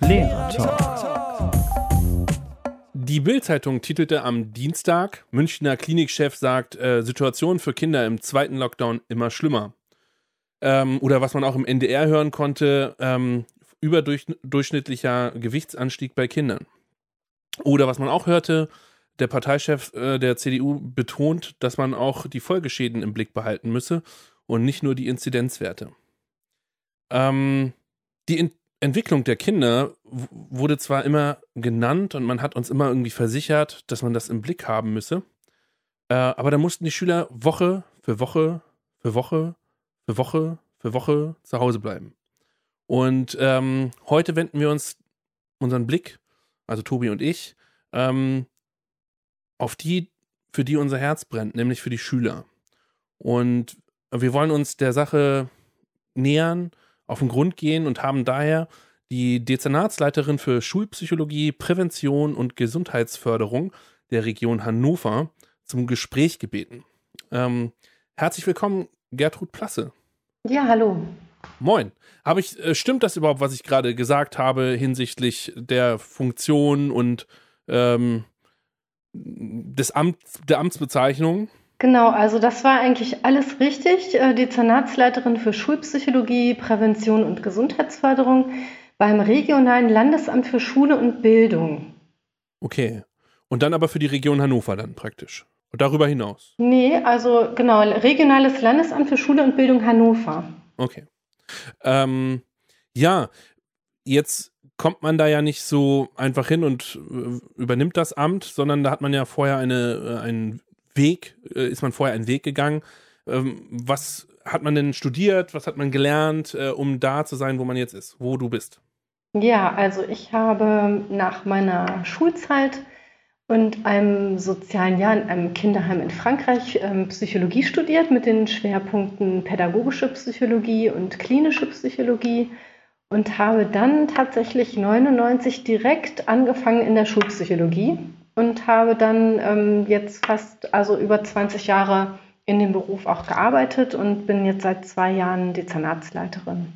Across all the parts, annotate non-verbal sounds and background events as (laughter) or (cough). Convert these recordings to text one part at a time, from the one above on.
Lehrer Die Bild-Zeitung titelte am Dienstag: Münchner Klinikchef sagt, äh, Situation für Kinder im zweiten Lockdown immer schlimmer. Ähm, oder was man auch im NDR hören konnte, ähm, überdurchschnittlicher Gewichtsanstieg bei Kindern. Oder was man auch hörte, der Parteichef äh, der CDU betont, dass man auch die Folgeschäden im Blick behalten müsse und nicht nur die Inzidenzwerte. Ähm, die Entwicklung der Kinder wurde zwar immer genannt und man hat uns immer irgendwie versichert, dass man das im Blick haben müsse, äh, aber da mussten die Schüler Woche für Woche für Woche für Woche für Woche zu Hause bleiben. Und ähm, heute wenden wir uns unseren Blick, also Tobi und ich, ähm, auf die, für die unser Herz brennt, nämlich für die Schüler. Und wir wollen uns der Sache nähern, auf den Grund gehen und haben daher die Dezernatsleiterin für Schulpsychologie, Prävention und Gesundheitsförderung der Region Hannover zum Gespräch gebeten. Ähm, herzlich willkommen, Gertrud Plasse. Ja, hallo. Moin. Habe ich, äh, stimmt das überhaupt, was ich gerade gesagt habe hinsichtlich der Funktion und ähm, des Amt, der Amtsbezeichnung? Genau, also das war eigentlich alles richtig. Äh, Dezernatsleiterin für Schulpsychologie, Prävention und Gesundheitsförderung beim regionalen Landesamt für Schule und Bildung. Okay. Und dann aber für die Region Hannover dann praktisch. Und darüber hinaus? Nee, also genau, regionales Landesamt für Schule und Bildung Hannover. Okay. Ähm, ja, jetzt kommt man da ja nicht so einfach hin und äh, übernimmt das Amt, sondern da hat man ja vorher eine, äh, einen Weg, äh, ist man vorher einen Weg gegangen. Ähm, was hat man denn studiert? Was hat man gelernt, um da zu sein, wo man jetzt ist, wo du bist? Ja, also ich habe nach meiner Schulzeit und einem sozialen Jahr in einem Kinderheim in Frankreich ähm, Psychologie studiert mit den Schwerpunkten pädagogische Psychologie und klinische Psychologie und habe dann tatsächlich 99 direkt angefangen in der Schulpsychologie und habe dann ähm, jetzt fast, also über 20 Jahre in dem Beruf auch gearbeitet und bin jetzt seit zwei Jahren Dezernatsleiterin.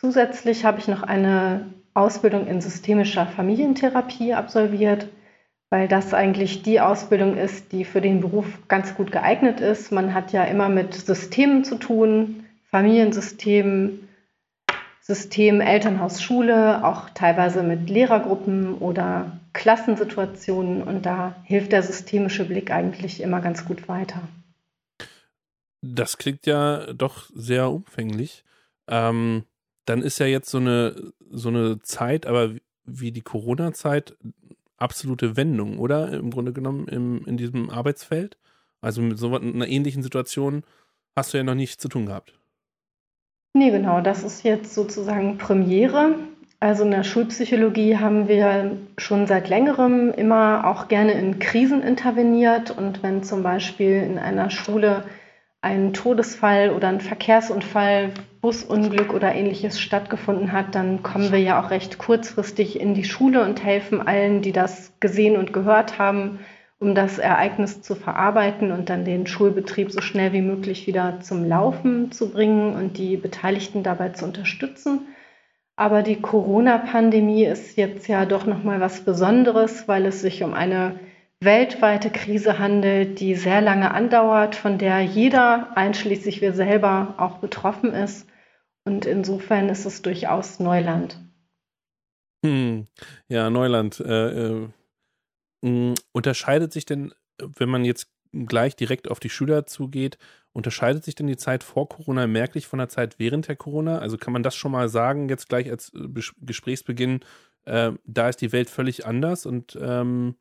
Zusätzlich habe ich noch eine Ausbildung in systemischer Familientherapie absolviert, weil das eigentlich die Ausbildung ist, die für den Beruf ganz gut geeignet ist. Man hat ja immer mit Systemen zu tun, Familiensystemen, System Elternhaus, Schule, auch teilweise mit Lehrergruppen oder Klassensituationen. Und da hilft der systemische Blick eigentlich immer ganz gut weiter. Das klingt ja doch sehr umfänglich. Ähm, dann ist ja jetzt so eine, so eine Zeit, aber wie die Corona-Zeit, absolute Wendung, oder? Im Grunde genommen im, in diesem Arbeitsfeld. Also mit so einer ähnlichen Situation hast du ja noch nichts zu tun gehabt. Nee, genau, das ist jetzt sozusagen Premiere. Also in der Schulpsychologie haben wir schon seit längerem immer auch gerne in Krisen interveniert. Und wenn zum Beispiel in einer Schule ein Todesfall oder ein Verkehrsunfall, Busunglück oder ähnliches stattgefunden hat, dann kommen wir ja auch recht kurzfristig in die Schule und helfen allen, die das gesehen und gehört haben, um das Ereignis zu verarbeiten und dann den Schulbetrieb so schnell wie möglich wieder zum Laufen zu bringen und die Beteiligten dabei zu unterstützen. Aber die Corona-Pandemie ist jetzt ja doch noch mal was Besonderes, weil es sich um eine weltweite Krise handelt, die sehr lange andauert, von der jeder, einschließlich wir selber, auch betroffen ist. Und insofern ist es durchaus Neuland. Hm. Ja, Neuland. Äh, äh Mm, unterscheidet sich denn, wenn man jetzt gleich direkt auf die Schüler zugeht, unterscheidet sich denn die Zeit vor Corona merklich von der Zeit während der Corona? Also kann man das schon mal sagen, jetzt gleich als äh, Gesprächsbeginn, äh, da ist die Welt völlig anders und ähm,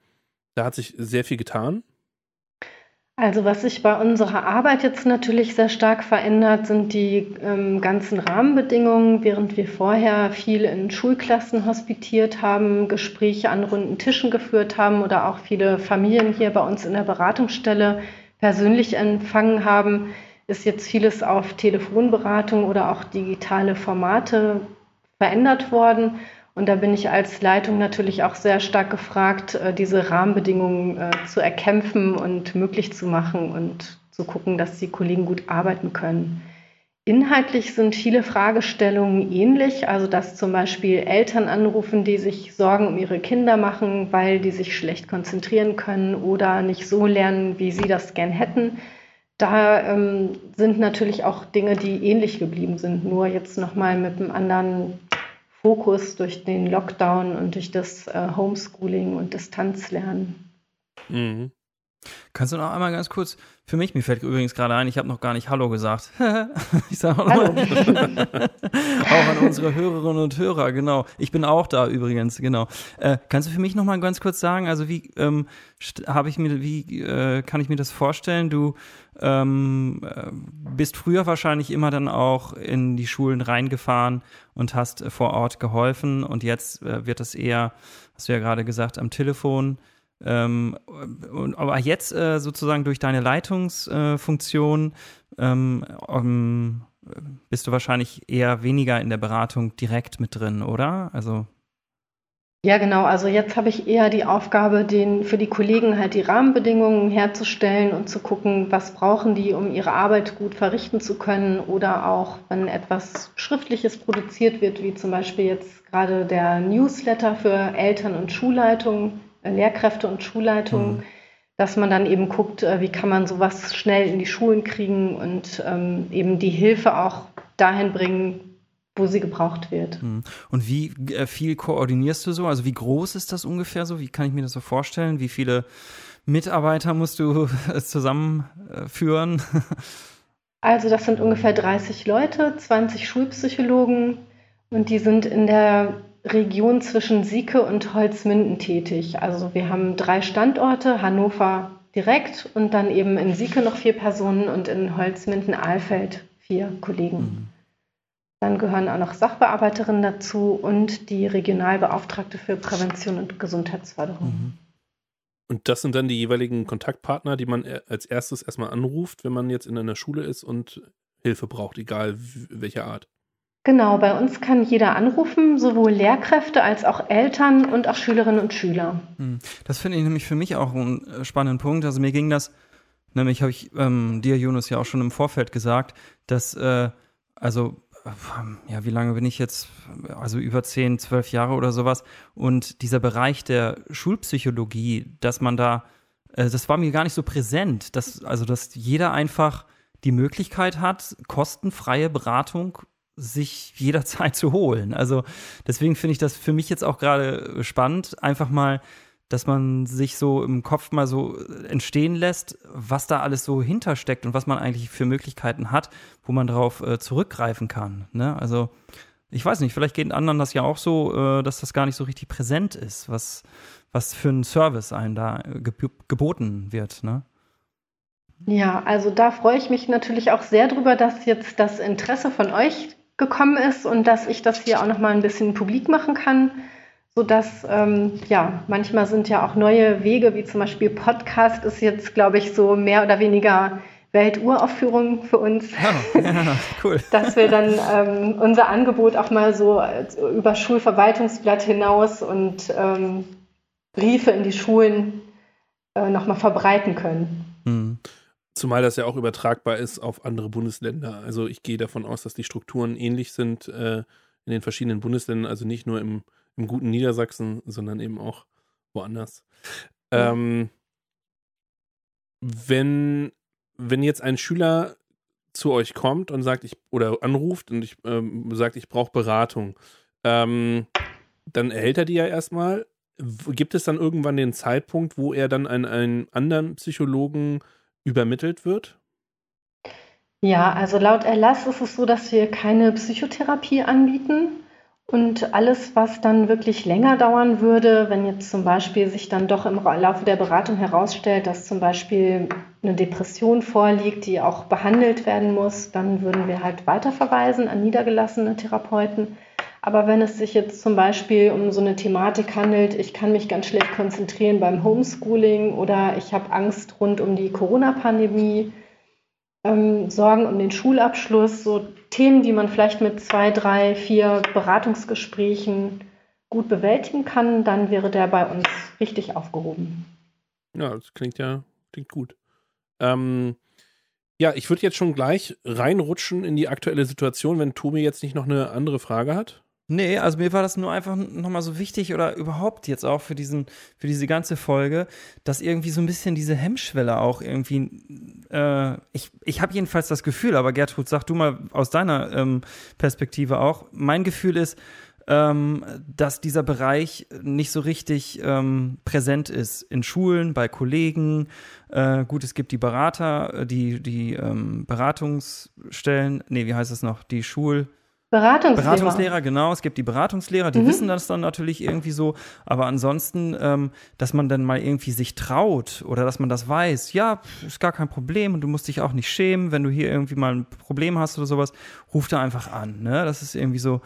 da hat sich sehr viel getan? Also was sich bei unserer Arbeit jetzt natürlich sehr stark verändert, sind die ähm, ganzen Rahmenbedingungen. Während wir vorher viel in Schulklassen hospitiert haben, Gespräche an runden Tischen geführt haben oder auch viele Familien hier bei uns in der Beratungsstelle persönlich empfangen haben, ist jetzt vieles auf Telefonberatung oder auch digitale Formate verändert worden. Und da bin ich als Leitung natürlich auch sehr stark gefragt, äh, diese Rahmenbedingungen äh, zu erkämpfen und möglich zu machen und zu gucken, dass die Kollegen gut arbeiten können. Inhaltlich sind viele Fragestellungen ähnlich, also dass zum Beispiel Eltern anrufen, die sich Sorgen um ihre Kinder machen, weil die sich schlecht konzentrieren können oder nicht so lernen, wie sie das gern hätten. Da ähm, sind natürlich auch Dinge, die ähnlich geblieben sind, nur jetzt nochmal mit einem anderen Fokus durch den Lockdown und durch das äh, Homeschooling und Distanzlernen. Mhm. Kannst du noch einmal ganz kurz für mich, mir fällt übrigens gerade ein, ich habe noch gar nicht Hallo gesagt. (laughs) ich sage auch, Hallo. (laughs) auch an unsere Hörerinnen und Hörer, genau. Ich bin auch da übrigens, genau. Äh, kannst du für mich noch mal ganz kurz sagen, also wie ähm, habe ich mir, wie äh, kann ich mir das vorstellen? Du ähm, äh, bist früher wahrscheinlich immer dann auch in die Schulen reingefahren und hast vor Ort geholfen und jetzt äh, wird das eher, hast du ja gerade gesagt, am Telefon ähm, und, aber jetzt äh, sozusagen durch deine Leitungsfunktion ähm, um, bist du wahrscheinlich eher weniger in der Beratung direkt mit drin, oder? Also ja, genau. Also jetzt habe ich eher die Aufgabe, den, für die Kollegen halt die Rahmenbedingungen herzustellen und zu gucken, was brauchen die, um ihre Arbeit gut verrichten zu können oder auch, wenn etwas Schriftliches produziert wird, wie zum Beispiel jetzt gerade der Newsletter für Eltern und Schulleitungen, Lehrkräfte und Schulleitungen, mhm. dass man dann eben guckt, äh, wie kann man sowas schnell in die Schulen kriegen und ähm, eben die Hilfe auch dahin bringen, wo sie gebraucht wird. Mhm. Und wie äh, viel koordinierst du so? Also wie groß ist das ungefähr so? Wie kann ich mir das so vorstellen? Wie viele Mitarbeiter musst du (laughs) zusammenführen? (laughs) Also das sind ungefähr 30 Leute, 20 Schulpsychologen und die sind in der Region zwischen Sieke und Holzminden tätig. Also wir haben drei Standorte, Hannover direkt und dann eben in Sieke noch vier Personen und in Holzminden-Ahlfeld vier Kollegen. Mhm. Dann gehören auch noch Sachbearbeiterinnen dazu und die Regionalbeauftragte für Prävention und Gesundheitsförderung. Mhm. Und das sind dann die jeweiligen Kontaktpartner, die man als erstes erstmal anruft, wenn man jetzt in einer Schule ist und Hilfe braucht, egal welcher Art. Genau, bei uns kann jeder anrufen, sowohl Lehrkräfte als auch Eltern und auch Schülerinnen und Schüler. Hm. Das finde ich nämlich für mich auch einen äh, spannenden Punkt. Also mir ging das, nämlich habe ich ähm, dir, Jonas, ja auch schon im Vorfeld gesagt, dass, äh, also, äh, ja, wie lange bin ich jetzt? Also über zehn, zwölf Jahre oder sowas. Und dieser Bereich der Schulpsychologie, dass man da, äh, das war mir gar nicht so präsent, dass, also, dass jeder einfach die Möglichkeit hat, kostenfreie Beratung sich jederzeit (laughs) zu holen. Also deswegen finde ich das für mich jetzt auch gerade spannend, einfach mal, dass man sich so im Kopf mal so entstehen lässt, was da alles so hintersteckt und was man eigentlich für Möglichkeiten hat, wo man darauf äh, zurückgreifen kann. Ne? Also ich weiß nicht, vielleicht geht anderen das ja auch so, äh, dass das gar nicht so richtig präsent ist, was, was für ein Service einem da äh, geboten wird. Ne? Ja, also da freue ich mich natürlich auch sehr drüber, dass jetzt das Interesse von euch gekommen ist und dass ich das hier auch noch mal ein bisschen publik machen kann, sodass ähm, ja manchmal sind ja auch neue Wege, wie zum Beispiel Podcast ist jetzt, glaube ich, so mehr oder weniger Welturaufführung für uns. (laughs) Oh, ja, cool. (laughs) dass wir dann ähm, unser Angebot auch mal so über Schulverwaltungsblatt hinaus und ähm, Briefe in die Schulen äh, nochmal verbreiten können. Zumal das ja auch übertragbar ist auf andere Bundesländer. Also ich gehe davon aus, dass die Strukturen ähnlich sind äh, in den verschiedenen Bundesländern, also nicht nur im, im guten Niedersachsen, sondern eben auch woanders. Ja. Ähm, wenn, wenn jetzt ein Schüler zu euch kommt und sagt, ich oder anruft und ich ähm, sagt, ich brauche Beratung, ähm, dann erhält er die ja erstmal. Gibt es dann irgendwann den Zeitpunkt, wo er dann an einen anderen Psychologen übermittelt wird? Ja, also laut Erlass ist es so, dass wir keine Psychotherapie anbieten. Und alles, was dann wirklich länger dauern würde, wenn jetzt zum Beispiel sich dann doch im Laufe der Beratung herausstellt, dass zum Beispiel eine Depression vorliegt, die auch behandelt werden muss, dann würden wir halt weiterverweisen an niedergelassene Therapeuten. Aber wenn es sich jetzt zum Beispiel um so eine Thematik handelt, ich kann mich ganz schlecht konzentrieren beim Homeschooling oder ich habe Angst rund um die Corona-Pandemie, ähm, Sorgen um den Schulabschluss, so Themen, die man vielleicht mit zwei, drei, vier Beratungsgesprächen gut bewältigen kann, dann wäre der bei uns richtig aufgehoben. Ja, das klingt ja klingt gut. Ähm, Ja, ich würde jetzt schon gleich reinrutschen in die aktuelle Situation, wenn Tobi jetzt nicht noch eine andere Frage hat. Nee, also mir war das nur einfach nochmal so wichtig oder überhaupt jetzt auch für diesen, für diese ganze Folge, dass irgendwie so ein bisschen diese Hemmschwelle auch irgendwie, äh, ich, ich habe jedenfalls das Gefühl, aber Gertrud, sag du mal aus deiner ähm, Perspektive auch, mein Gefühl ist, ähm, dass dieser Bereich nicht so richtig ähm, präsent ist in Schulen, bei Kollegen. Äh, gut, es gibt die Berater, äh, die, die ähm, Beratungsstellen, nee, wie heißt es noch, die Schul- Beratungslehrer. Beratungslehrer, genau. Es gibt die Beratungslehrer, die mhm. wissen das dann natürlich irgendwie so. Aber ansonsten, ähm, dass man dann mal irgendwie sich traut oder dass man das weiß, ja, ist gar kein Problem und du musst dich auch nicht schämen, wenn du hier irgendwie mal ein Problem hast oder sowas, ruf da einfach an. Ne? Das ist irgendwie so.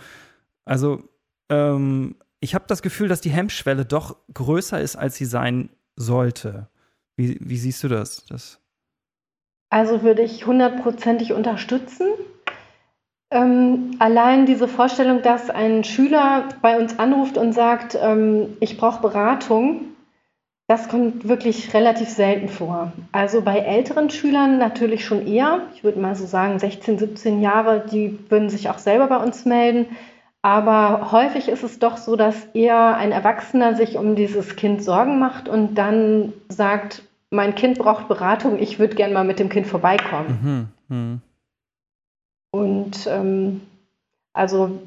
Also, ähm, ich habe das Gefühl, dass die Hemmschwelle doch größer ist, als sie sein sollte. Wie, wie siehst du das? das? Also würde ich hundertprozentig unterstützen. Ähm, allein diese Vorstellung, dass ein Schüler bei uns anruft und sagt, ähm, ich brauche Beratung, das kommt wirklich relativ selten vor. Also bei älteren Schülern natürlich schon eher. Ich würde mal so sagen, 16, 17 Jahre, die würden sich auch selber bei uns melden. Aber häufig ist es doch so, dass eher ein Erwachsener sich um dieses Kind Sorgen macht und dann sagt, mein Kind braucht Beratung, ich würde gerne mal mit dem Kind vorbeikommen. Mhm. Mhm. Und ähm, also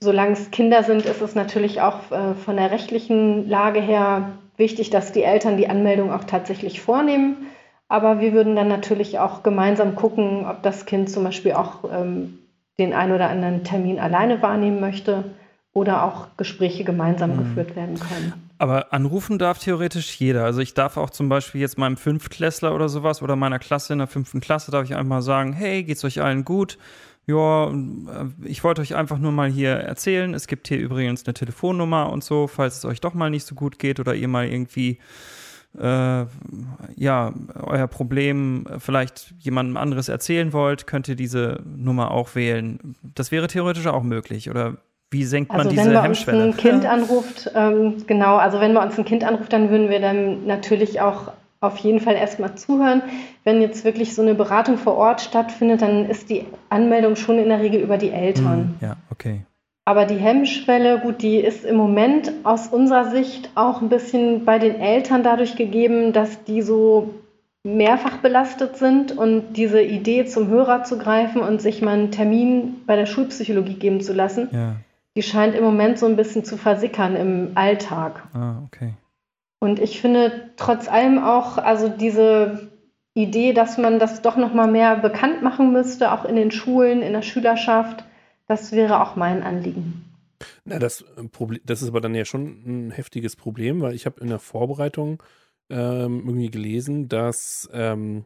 solange es Kinder sind, ist es natürlich auch äh, von der rechtlichen Lage her wichtig, dass die Eltern die Anmeldung auch tatsächlich vornehmen. Aber wir würden dann natürlich auch gemeinsam gucken, ob das Kind zum Beispiel auch ähm, den einen oder anderen Termin alleine wahrnehmen möchte oder auch Gespräche gemeinsam mhm. geführt werden können. Aber anrufen darf theoretisch jeder. Also ich darf auch zum Beispiel jetzt meinem Fünftklässler oder sowas oder meiner Klasse in der fünften Klasse darf ich einfach mal sagen, hey, geht's euch allen gut? Ja, äh, ich wollte euch einfach nur mal hier erzählen. Es gibt hier übrigens eine Telefonnummer und so, falls es euch doch mal nicht so gut geht oder ihr mal irgendwie äh, ja, euer Problem vielleicht jemandem anderes erzählen wollt, könnt ihr diese Nummer auch wählen. Das wäre theoretisch auch möglich, oder wie senkt man also diese Hemmschwelle? Wenn man uns ein Kind anruft, ähm, genau, also wenn man uns ein Kind anruft, dann würden wir dann natürlich auch auf jeden Fall erstmal zuhören. Wenn jetzt wirklich so eine Beratung vor Ort stattfindet, dann ist die Anmeldung schon in der Regel über die Eltern. Hm, ja, okay. Aber die Hemmschwelle, gut, die ist im Moment aus unserer Sicht auch ein bisschen bei den Eltern dadurch gegeben, dass die so mehrfach belastet sind und diese Idee zum Hörer zu greifen und sich mal einen Termin bei der Schulpsychologie geben zu lassen, ja. die scheint im Moment so ein bisschen zu versickern im Alltag. Ah, okay. Und ich finde trotz allem auch, also diese Idee, dass man das doch noch mal mehr bekannt machen müsste, auch in den Schulen, in der Schülerschaft, das wäre auch mein Anliegen. Na, das, äh, Problem, das ist aber dann ja schon ein heftiges Problem, weil ich habe in der Vorbereitung ähm, irgendwie gelesen, dass ähm,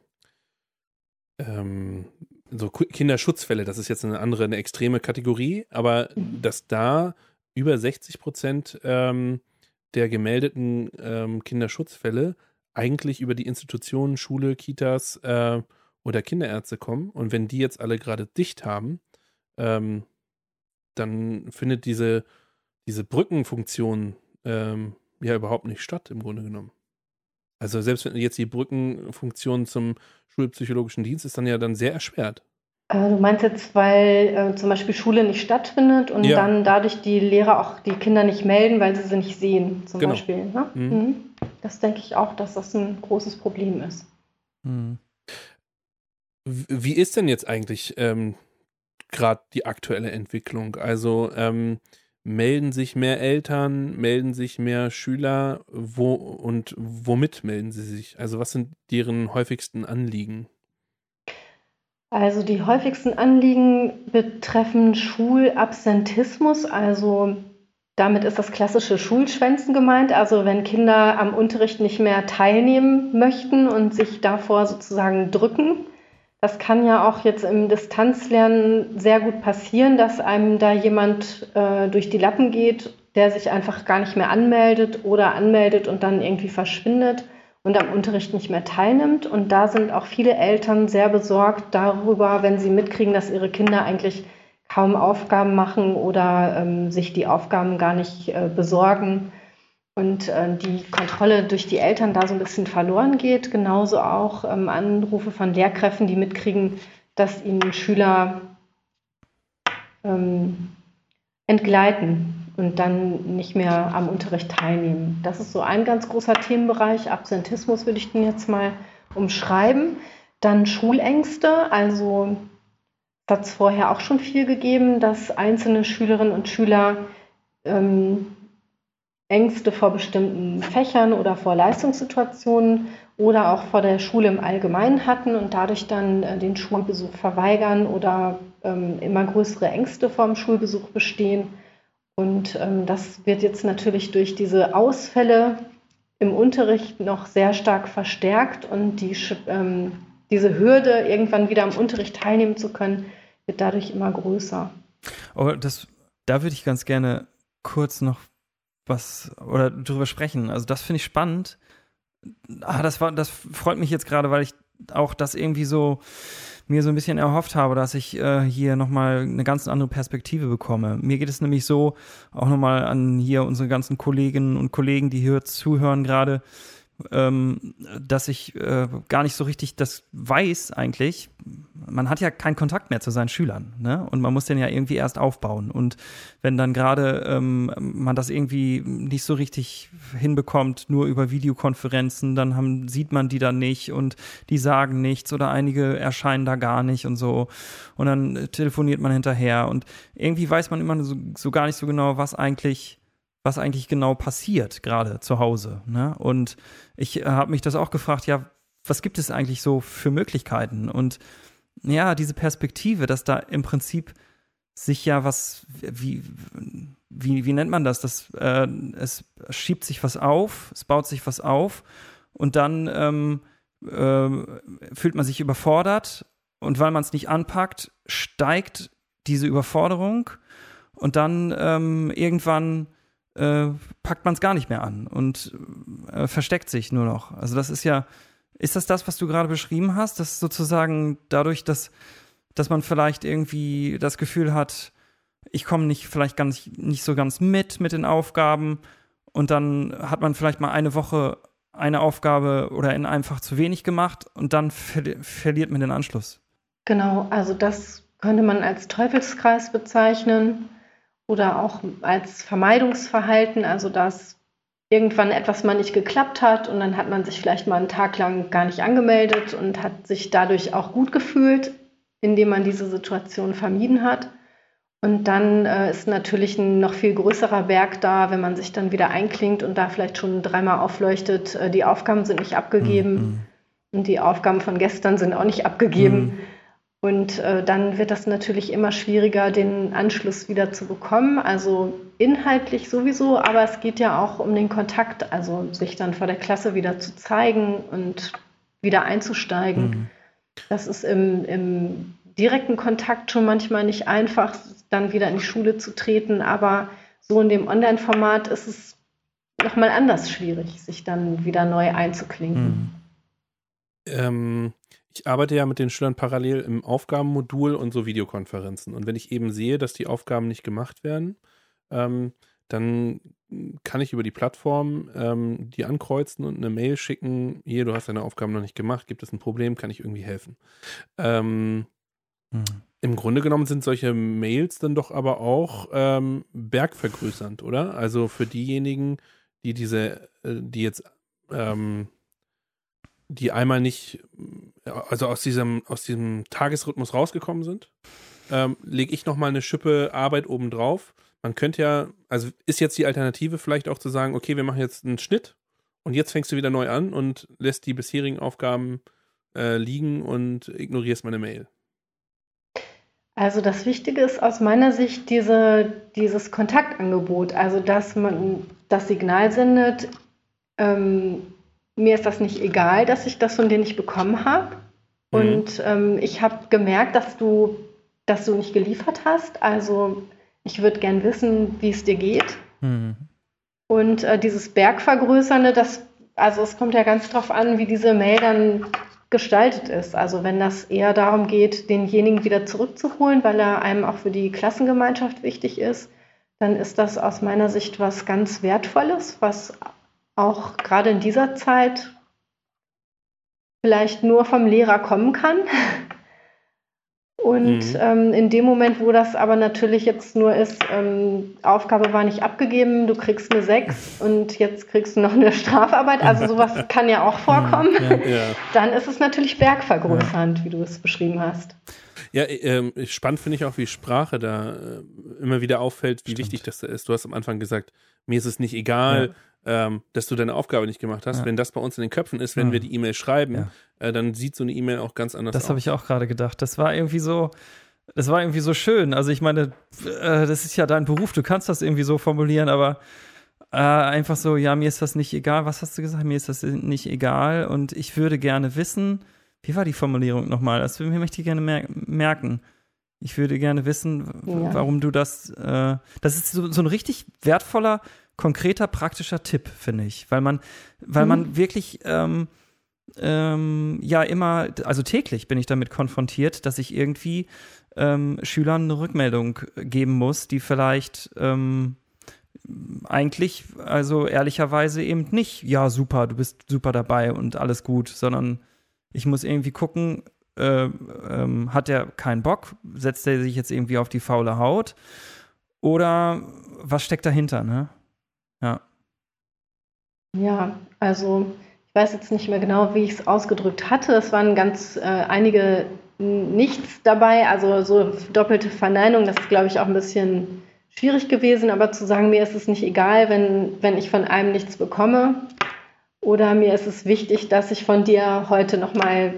ähm, so Kinderschutzfälle, das ist jetzt eine andere, eine extreme Kategorie, aber mhm. dass da über 60 Prozent ähm, der gemeldeten ähm, Kinderschutzfälle eigentlich über die Institutionen, Schule, Kitas äh, oder Kinderärzte kommen. Und wenn die jetzt alle gerade dicht haben, ähm, dann findet diese, diese Brückenfunktion ähm, ja überhaupt nicht statt, im Grunde genommen. Also selbst wenn jetzt die Brückenfunktion zum schulpsychologischen Dienst ist dann ja dann sehr erschwert. Äh, du meinst jetzt, weil äh, zum Beispiel Schule nicht stattfindet und ja. dann dadurch die Lehrer auch die Kinder nicht melden, weil sie sie nicht sehen, zum genau. Beispiel. Ne? Mhm. Mhm. Das denke ich auch, dass das ein großes Problem ist. Mhm. Wie ist denn jetzt eigentlich ähm, gerade die aktuelle Entwicklung? Also ähm, melden sich mehr Eltern, melden sich mehr Schüler, wo und womit melden sie sich? Also was sind deren häufigsten Anliegen? Also die häufigsten Anliegen betreffen Schulabsentismus, also damit ist das klassische Schulschwänzen gemeint, also wenn Kinder am Unterricht nicht mehr teilnehmen möchten und sich davor sozusagen drücken. Das kann ja auch jetzt im Distanzlernen sehr gut passieren, dass einem da jemand äh, durch die Lappen geht, der sich einfach gar nicht mehr anmeldet oder anmeldet und dann irgendwie verschwindet und am Unterricht nicht mehr teilnimmt. Und da sind auch viele Eltern sehr besorgt darüber, wenn sie mitkriegen, dass ihre Kinder eigentlich kaum Aufgaben machen oder ähm, sich die Aufgaben gar nicht äh, besorgen. und äh, die Kontrolle durch die Eltern da so ein bisschen verloren geht. Genauso auch ähm, Anrufe von Lehrkräften, die mitkriegen, dass ihnen Schüler ähm, entgleiten und dann nicht mehr am Unterricht teilnehmen. Das ist so ein ganz großer Themenbereich. Absentismus würde ich den jetzt mal umschreiben. Dann Schulängste, also hat es vorher auch schon viel gegeben, dass einzelne Schülerinnen und Schüler ähm, Ängste vor bestimmten Fächern oder vor Leistungssituationen oder auch vor der Schule im Allgemeinen hatten und dadurch dann äh, den Schulbesuch verweigern oder ähm, immer größere Ängste vor dem Schulbesuch bestehen. Und ähm, das wird jetzt natürlich durch diese Ausfälle im Unterricht noch sehr stark verstärkt und die, ähm, diese Hürde, irgendwann wieder am Unterricht teilnehmen zu können, wird dadurch immer größer. Aber das, da würde ich ganz gerne kurz noch was oder drüber sprechen. Also das finde ich spannend. Ah, das war, das freut mich jetzt gerade, weil ich auch das irgendwie so mir so ein bisschen erhofft habe, dass ich äh, hier nochmal eine ganz andere Perspektive bekomme. Mir geht es nämlich so, auch nochmal an hier unsere ganzen Kolleginnen und Kollegen, die hier zuhören gerade, ähm, dass ich äh, gar nicht so richtig das weiß eigentlich. Man hat ja keinen Kontakt mehr zu seinen Schülern, ne? Und man muss den ja irgendwie erst aufbauen. Und wenn dann gerade ähm, man das irgendwie nicht so richtig hinbekommt, nur über Videokonferenzen, dann haben, sieht man die dann nicht und die sagen nichts oder einige erscheinen da gar nicht und so. Und dann telefoniert man hinterher und irgendwie weiß man immer so, so gar nicht so genau, was eigentlich was eigentlich genau passiert, gerade zu Hause. Ne? Und ich äh, habe mich das auch gefragt, ja, was gibt es eigentlich so für Möglichkeiten? Und ja, diese Perspektive, dass da im Prinzip sich ja was, wie, wie, wie nennt man das? das äh, es schiebt sich was auf, es baut sich was auf und dann ähm, äh, fühlt man sich überfordert und weil man es nicht anpackt, steigt diese Überforderung und dann ähm, irgendwann äh, packt man es gar nicht mehr an und äh, versteckt sich nur noch. Also das ist ja, ist das das, was du gerade beschrieben hast, dass sozusagen dadurch, dass, dass man vielleicht irgendwie das Gefühl hat, ich komme nicht vielleicht ganz nicht so ganz mit mit den Aufgaben und dann hat man vielleicht mal eine Woche eine Aufgabe oder in einem Fach zu wenig gemacht und dann ver verliert man den Anschluss. Genau, also das könnte man als Teufelskreis bezeichnen oder auch als Vermeidungsverhalten, also dass irgendwann etwas mal nicht geklappt hat und dann hat man sich vielleicht mal einen Tag lang gar nicht angemeldet und hat sich dadurch auch gut gefühlt, indem man diese Situation vermieden hat. Und dann äh, ist natürlich ein noch viel größerer Berg da, wenn man sich dann wieder einklingt und da vielleicht schon dreimal aufleuchtet, äh, die Aufgaben sind nicht abgegeben mhm. und die Aufgaben von gestern sind auch nicht abgegeben. Mhm. Und äh, dann wird das natürlich immer schwieriger, den Anschluss wieder zu bekommen. Also inhaltlich sowieso, aber es geht ja auch um den Kontakt, also sich dann vor der Klasse wieder zu zeigen und wieder einzusteigen. Mhm. Das ist im, im direkten Kontakt schon manchmal nicht einfach, dann wieder in die Schule zu treten, aber so in dem Online-Format ist es nochmal anders schwierig, sich dann wieder neu einzuklinken. Mhm. Ähm, ich arbeite ja mit den Schülern parallel im Aufgabenmodul und so Videokonferenzen. Und wenn ich eben sehe, dass die Aufgaben nicht gemacht werden, ähm, dann kann ich über die Plattform ähm, die ankreuzen und eine Mail schicken, hier, du hast deine Aufgaben noch nicht gemacht, gibt es ein Problem, kann ich irgendwie helfen. Ähm, hm. Im Grunde genommen sind solche Mails dann doch aber auch ähm, bergvergrößernd, oder? Also für diejenigen, die diese, äh, die jetzt ähm, die einmal nicht, also aus diesem, aus diesem Tagesrhythmus rausgekommen sind, ähm, lege ich nochmal eine Schippe Arbeit obendrauf. Man könnte ja, also ist jetzt die Alternative vielleicht auch zu sagen, okay, wir machen jetzt einen Schnitt und jetzt fängst du wieder neu an und lässt die bisherigen Aufgaben äh, liegen und ignorierst meine Mail. Also das Wichtige ist aus meiner Sicht diese, dieses Kontaktangebot, also dass man das Signal sendet, ähm, mir ist das nicht egal, dass ich das von dir nicht bekommen habe. Mhm. Und ähm, ich habe gemerkt, dass du, dass du nicht geliefert hast. Also ich würde gern wissen, wie es dir geht. Mhm. Und äh, dieses Bergvergrößernde, das, also es kommt ja ganz drauf an, wie diese Mail dann gestaltet ist. Also wenn das eher darum geht, denjenigen wieder zurückzuholen, weil er einem auch für die Klassengemeinschaft wichtig ist, dann ist das aus meiner Sicht was ganz Wertvolles, was auch gerade in dieser Zeit vielleicht nur vom Lehrer kommen kann. (laughs) Und mhm. ähm, in dem Moment, wo das aber natürlich jetzt nur ist, ähm, Aufgabe war nicht abgegeben, du kriegst eine 6 und jetzt kriegst du noch eine Strafarbeit, also (laughs) sowas kann ja auch vorkommen, ja, ja. (laughs) dann ist es natürlich bergvergrößernd, wie du es beschrieben hast. Ja, ähm, spannend finde ich auch, wie Sprache da äh, immer wieder auffällt, wie Stimmt. wichtig das da ist. Du hast am Anfang gesagt, mir ist es nicht egal, ähm, dass du deine Aufgabe nicht gemacht hast. Ja. Wenn das bei uns in den Köpfen ist, wenn ja. wir die E-Mail schreiben, ja. äh, dann sieht so eine E-Mail auch ganz anders das aus. Das habe ich auch gerade gedacht. Das war irgendwie so, das war irgendwie so schön. Also ich meine, äh, das ist ja dein Beruf, du kannst das irgendwie so formulieren, aber äh, einfach so, ja, mir ist das nicht egal. Was hast du gesagt? Mir ist das nicht egal und ich würde gerne wissen, wie war die Formulierung nochmal? Das möchte ich gerne mer merken. Ich würde gerne wissen, warum du das. Äh, das ist so, so ein richtig wertvoller konkreter, praktischer Tipp, finde ich. Weil man, weil mhm. man wirklich ähm, ähm, ja immer, also täglich bin ich damit konfrontiert, dass ich irgendwie ähm, Schülern eine Rückmeldung geben muss, die vielleicht ähm, eigentlich, also ehrlicherweise eben nicht, ja, super, du bist super dabei und alles gut, sondern ich muss irgendwie gucken, äh, ähm, hat er keinen Bock, setzt er sich jetzt irgendwie auf die faule Haut oder was steckt dahinter, ne? Ja. Ja, also ich weiß jetzt nicht mehr genau, wie ich es ausgedrückt hatte. Es waren ganz äh, einige Nichts dabei, also so doppelte Verneinung, das ist, glaube ich, auch ein bisschen schwierig gewesen, aber zu sagen, mir ist es nicht egal, wenn, wenn ich von einem nichts bekomme oder mir ist es wichtig, dass ich von dir heute nochmal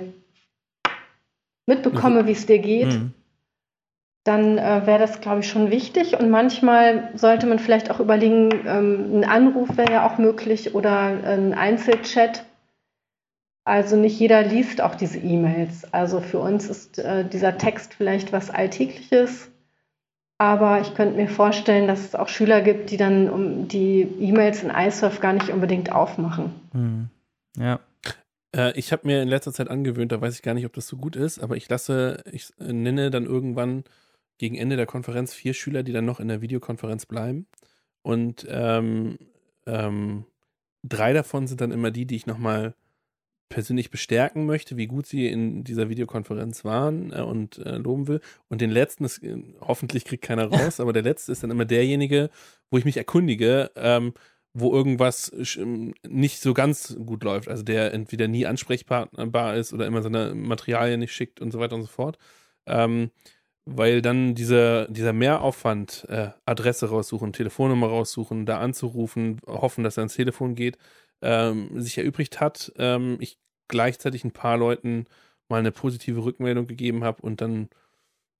mitbekomme, mhm. wie es dir geht. Mhm dann äh, wäre das, glaube ich, schon wichtig. Und manchmal sollte man vielleicht auch überlegen, ähm, ein Anruf wäre ja auch möglich oder ein Einzelchat. Also nicht jeder liest auch diese E-Mails. Also für uns ist äh, dieser Text vielleicht was Alltägliches. Aber ich könnte mir vorstellen, dass es auch Schüler gibt, die dann um die E-Mails in iSurf gar nicht unbedingt aufmachen. Hm. Ja. Äh, ich habe mir in letzter Zeit angewöhnt, da weiß ich gar nicht, ob das so gut ist, aber ich lasse, ich nenne dann irgendwann gegen Ende der Konferenz vier Schüler, die dann noch in der Videokonferenz bleiben. Und ähm, ähm, drei davon sind dann immer die, die ich nochmal persönlich bestärken möchte, wie gut sie in dieser Videokonferenz waren äh, und äh, loben will. Und den letzten, ist, äh, hoffentlich kriegt keiner (laughs) raus, aber der letzte ist dann immer derjenige, wo ich mich erkundige, ähm, wo irgendwas ähm, nicht so ganz gut läuft. Also der entweder nie ansprechbar ist oder immer seine Materialien nicht schickt und so weiter und so fort. Ähm, weil dann dieser, dieser Mehraufwand, äh, Adresse raussuchen, Telefonnummer raussuchen, da anzurufen, hoffen, dass er ans Telefon geht, ähm, sich erübrigt hat. Ähm, ich gleichzeitig ein paar Leuten mal eine positive Rückmeldung gegeben habe und dann,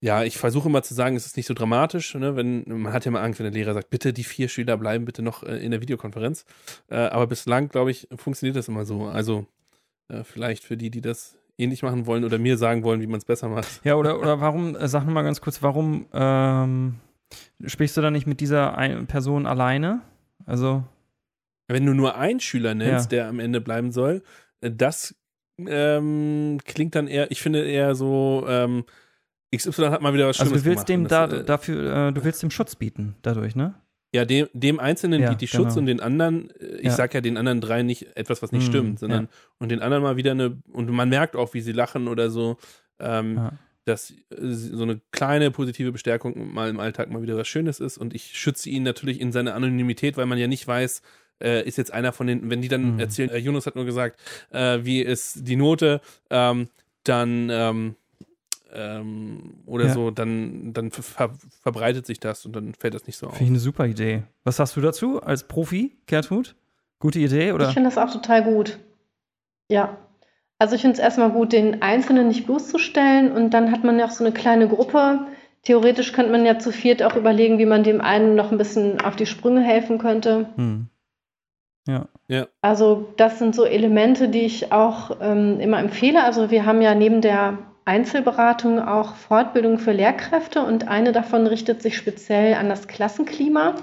ja, ich versuche immer zu sagen, es ist nicht so dramatisch, ne? wenn, man hat ja mal Angst, wenn der Lehrer sagt, bitte die vier Schüler bleiben bitte noch äh, in der Videokonferenz. Äh, aber bislang, glaube ich, funktioniert das immer so. Also äh, vielleicht für die, die das ähnlich machen wollen oder mir sagen wollen, wie man es besser macht. Ja, oder, oder warum, äh, sag nochmal ganz kurz, warum ähm, sprichst du da nicht mit dieser Person alleine? Also. Wenn du nur einen Schüler nennst, ja. der am Ende bleiben soll, äh, das ähm, klingt dann eher, ich finde eher so, ähm, XY hat mal wieder was Schlimmes Also du willst gemacht. dem da, äh, dafür, äh, du willst dem Schutz bieten dadurch, ne? Ja, dem, dem Einzelnen ja, die Schutz genau. und den anderen, äh, ich ja. sag ja den anderen drei nicht etwas, was nicht mhm, stimmt, sondern ja. und den anderen mal wieder eine, und man merkt auch, wie sie lachen oder so, ähm, dass äh, so eine kleine positive Bestärkung mal im Alltag mal wieder was Schönes ist und ich schütze ihn natürlich in seiner Anonymität, weil man ja nicht weiß, äh, ist jetzt einer von den, wenn die dann mhm. erzählen, äh, Jonas hat nur gesagt, äh, wie ist die Note, ähm, dann, ähm, ähm, oder ja. so, dann, dann ver verbreitet sich das und dann fällt das nicht so auf. Finde ich eine super Idee. Was hast du dazu als Profi, Gertrud? Gute Idee, oder? Ich finde das auch total gut. Ja. Also ich finde es erstmal gut, den Einzelnen nicht bloßzustellen und dann hat man ja auch so eine kleine Gruppe. Theoretisch könnte man ja zu viert auch überlegen, wie man dem einen noch ein bisschen auf die Sprünge helfen könnte. Hm. Ja. ja. Also das sind so Elemente, die ich auch ähm, immer empfehle. Also wir haben ja neben der Einzelberatung auch Fortbildung für Lehrkräfte und eine davon richtet sich speziell an das Klassenklima.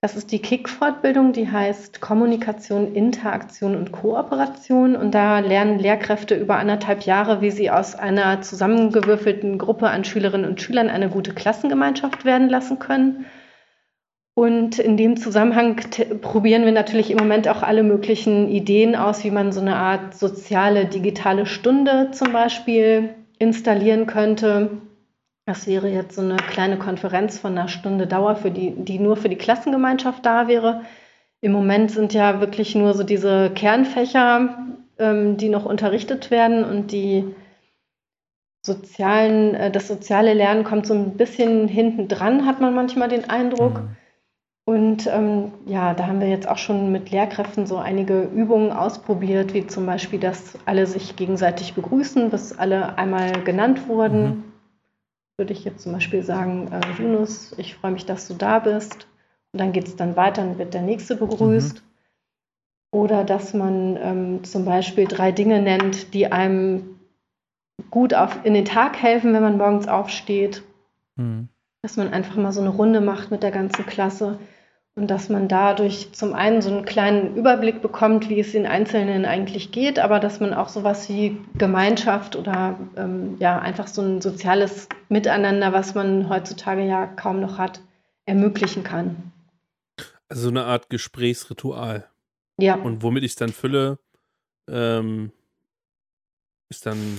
Das ist die KIK-Fortbildung, die heißt Kommunikation, Interaktion und Kooperation. Und da lernen Lehrkräfte über anderthalb Jahre, wie sie aus einer zusammengewürfelten Gruppe an Schülerinnen und Schülern eine gute Klassengemeinschaft werden lassen können. Und in dem Zusammenhang probieren wir natürlich im Moment auch alle möglichen Ideen aus, wie man so eine Art soziale digitale Stunde zum Beispiel installieren könnte. Das wäre jetzt so eine kleine Konferenz von einer Stunde Dauer, für die, die nur für die Klassengemeinschaft da wäre. Im Moment sind ja wirklich nur so diese Kernfächer, ähm, die noch unterrichtet werden und die sozialen, äh, das soziale Lernen kommt so ein bisschen hinten dran, hat man manchmal den Eindruck. Mhm. Und ähm, ja, da haben wir jetzt auch schon mit Lehrkräften so einige Übungen ausprobiert, wie zum Beispiel, dass alle sich gegenseitig begrüßen, bis alle einmal genannt wurden. Mhm. Würde ich jetzt zum Beispiel sagen, äh, Yunus, ich freue mich, dass du da bist. Und dann geht es dann weiter, dann wird der Nächste begrüßt. Mhm. Oder dass man ähm, zum Beispiel drei Dinge nennt, die einem gut auf, in den Tag helfen, wenn man morgens aufsteht. Mhm. Dass man einfach mal so eine Runde macht mit der ganzen Klasse und dass man dadurch zum einen so einen kleinen Überblick bekommt, wie es den Einzelnen eigentlich geht, aber dass man auch sowas wie Gemeinschaft oder ähm, ja einfach so ein soziales Miteinander, was man heutzutage ja kaum noch hat, ermöglichen kann. Also so eine Art Gesprächsritual. Ja. Und womit ich es dann fülle, ähm, ist dann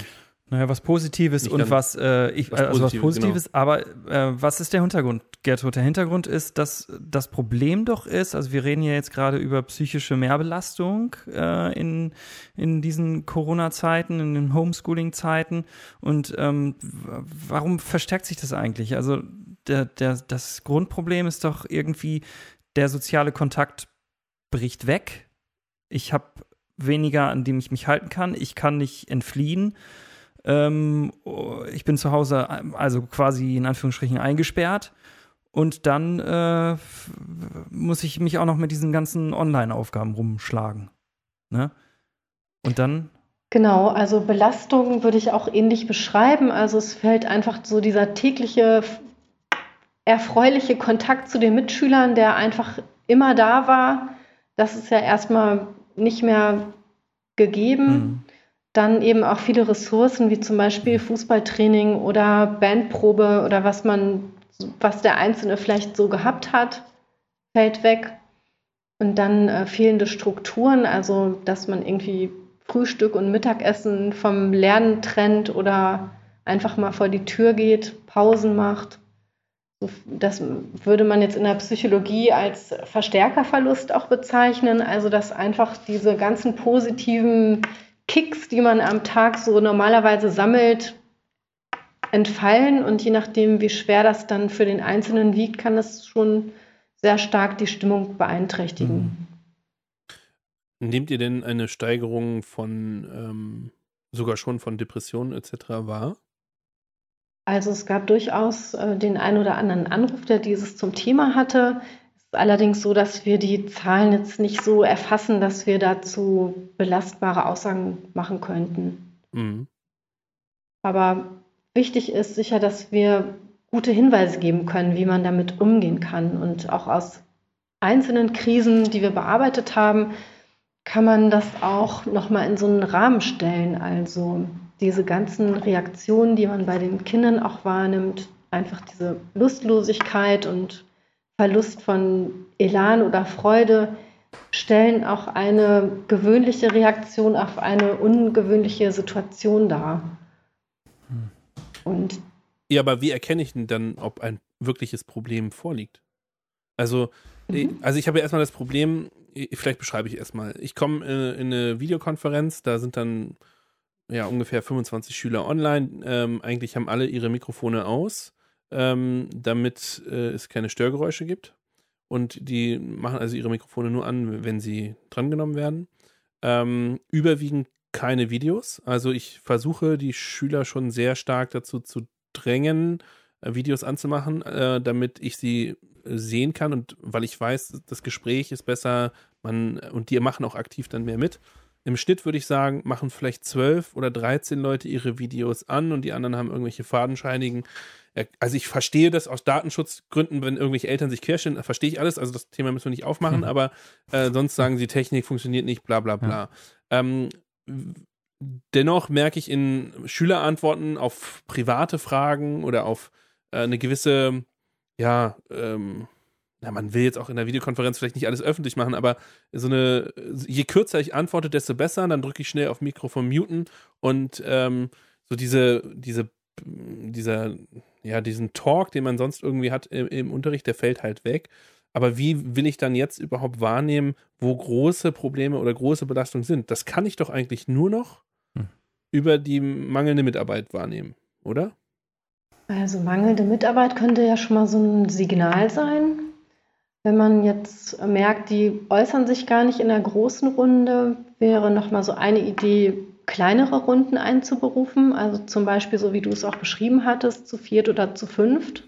naja, was Positives und was, äh, ich, was also was Positives, genau. aber äh, was ist der Hintergrund, Gertrud? Der Hintergrund ist, dass das Problem doch ist, also wir reden ja jetzt gerade über psychische Mehrbelastung äh, in, in diesen Corona-Zeiten, in den Homeschooling-Zeiten und ähm, warum verstärkt sich das eigentlich? Also der, der, das Grundproblem ist doch irgendwie, der soziale Kontakt bricht weg. Ich habe weniger, an dem ich mich halten kann. Ich kann nicht entfliehen. Ähm, ich bin zu Hause, also quasi in Anführungsstrichen eingesperrt. Und dann äh, muss ich mich auch noch mit diesen ganzen Online-Aufgaben rumschlagen. Ne? Und dann. Genau, also Belastung würde ich auch ähnlich beschreiben. Also es fällt einfach so dieser tägliche, erfreuliche Kontakt zu den Mitschülern, der einfach immer da war. Das ist ja erstmal nicht mehr gegeben. Mhm. Dann eben auch viele Ressourcen, wie zum Beispiel Fußballtraining oder Bandprobe oder was man, was der Einzelne vielleicht so gehabt hat, fällt weg. Und dann äh, fehlende Strukturen, also dass man irgendwie Frühstück und Mittagessen vom Lernen trennt oder einfach mal vor die Tür geht, Pausen macht. Das würde man jetzt in der Psychologie als Verstärkerverlust auch bezeichnen. Also dass einfach diese ganzen positiven Kicks, die man am Tag so normalerweise sammelt, entfallen. Und je nachdem, wie schwer das dann für den Einzelnen wiegt, kann das schon sehr stark die Stimmung beeinträchtigen. Mhm. Nehmt ihr denn eine Steigerung von ähm, sogar schon von Depressionen etc. wahr? Also es gab durchaus äh, den einen oder anderen Anruf, der dieses zum Thema hatte allerdings so, dass wir die Zahlen jetzt nicht so erfassen, dass wir dazu belastbare Aussagen machen könnten. Mhm. Aber wichtig ist sicher, dass wir gute Hinweise geben können, wie man damit umgehen kann. Und auch aus einzelnen Krisen, die wir bearbeitet haben, kann man das auch nochmal in so einen Rahmen stellen. Also diese ganzen Reaktionen, die man bei den Kindern auch wahrnimmt, einfach diese Lustlosigkeit und Verlust von Elan oder Freude stellen auch eine gewöhnliche Reaktion auf eine ungewöhnliche Situation dar. Hm. Und ja, aber wie erkenne ich denn dann, ob ein wirkliches Problem vorliegt? Also, mhm. also ich habe ja erstmal das Problem, vielleicht beschreibe ich erstmal. Ich komme in, in, eine Videokonferenz, da sind dann ja ungefähr 25 Schüler online. Ähm, eigentlich haben alle ihre Mikrofone aus ähm, damit äh, es keine Störgeräusche gibt. Und die machen also ihre Mikrofone nur an, wenn sie drangenommen werden. Ähm, überwiegend keine Videos. Also ich versuche die Schüler schon sehr stark dazu zu drängen, äh, Videos anzumachen, äh, damit ich sie sehen kann und weil ich weiß, das Gespräch ist besser, man und die machen auch aktiv dann mehr mit. Im Schnitt würde ich sagen, machen vielleicht zwölf oder dreizehn Leute ihre Videos an und die anderen haben irgendwelche fadenscheinigen also ich verstehe das aus Datenschutzgründen, wenn irgendwelche Eltern sich querstellen, verstehe ich alles, also das Thema müssen wir nicht aufmachen, mhm. aber äh, sonst sagen sie, Technik funktioniert nicht, bla bla bla. Ja. Ähm, dennoch merke ich in Schülerantworten auf private Fragen oder auf äh, eine gewisse, ja, ähm, na, man will jetzt auch in der Videokonferenz vielleicht nicht alles öffentlich machen, aber so eine, je kürzer ich antworte, desto besser. Dann drücke ich schnell auf Mikrofon muten und ähm, so diese, diese, dieser, ja, diesen Talk, den man sonst irgendwie hat im, im Unterricht, der fällt halt weg. Aber wie will ich dann jetzt überhaupt wahrnehmen, wo große Probleme oder große Belastungen sind? Das kann ich doch eigentlich nur noch hm. über die mangelnde Mitarbeit wahrnehmen, oder? Also mangelnde Mitarbeit könnte ja schon mal so ein Signal sein. Wenn man jetzt merkt, die äußern sich gar nicht in der großen Runde, wäre nochmal so eine Idee, kleinere Runden einzuberufen. Also zum Beispiel, so wie du es auch beschrieben hattest, zu viert oder zu fünft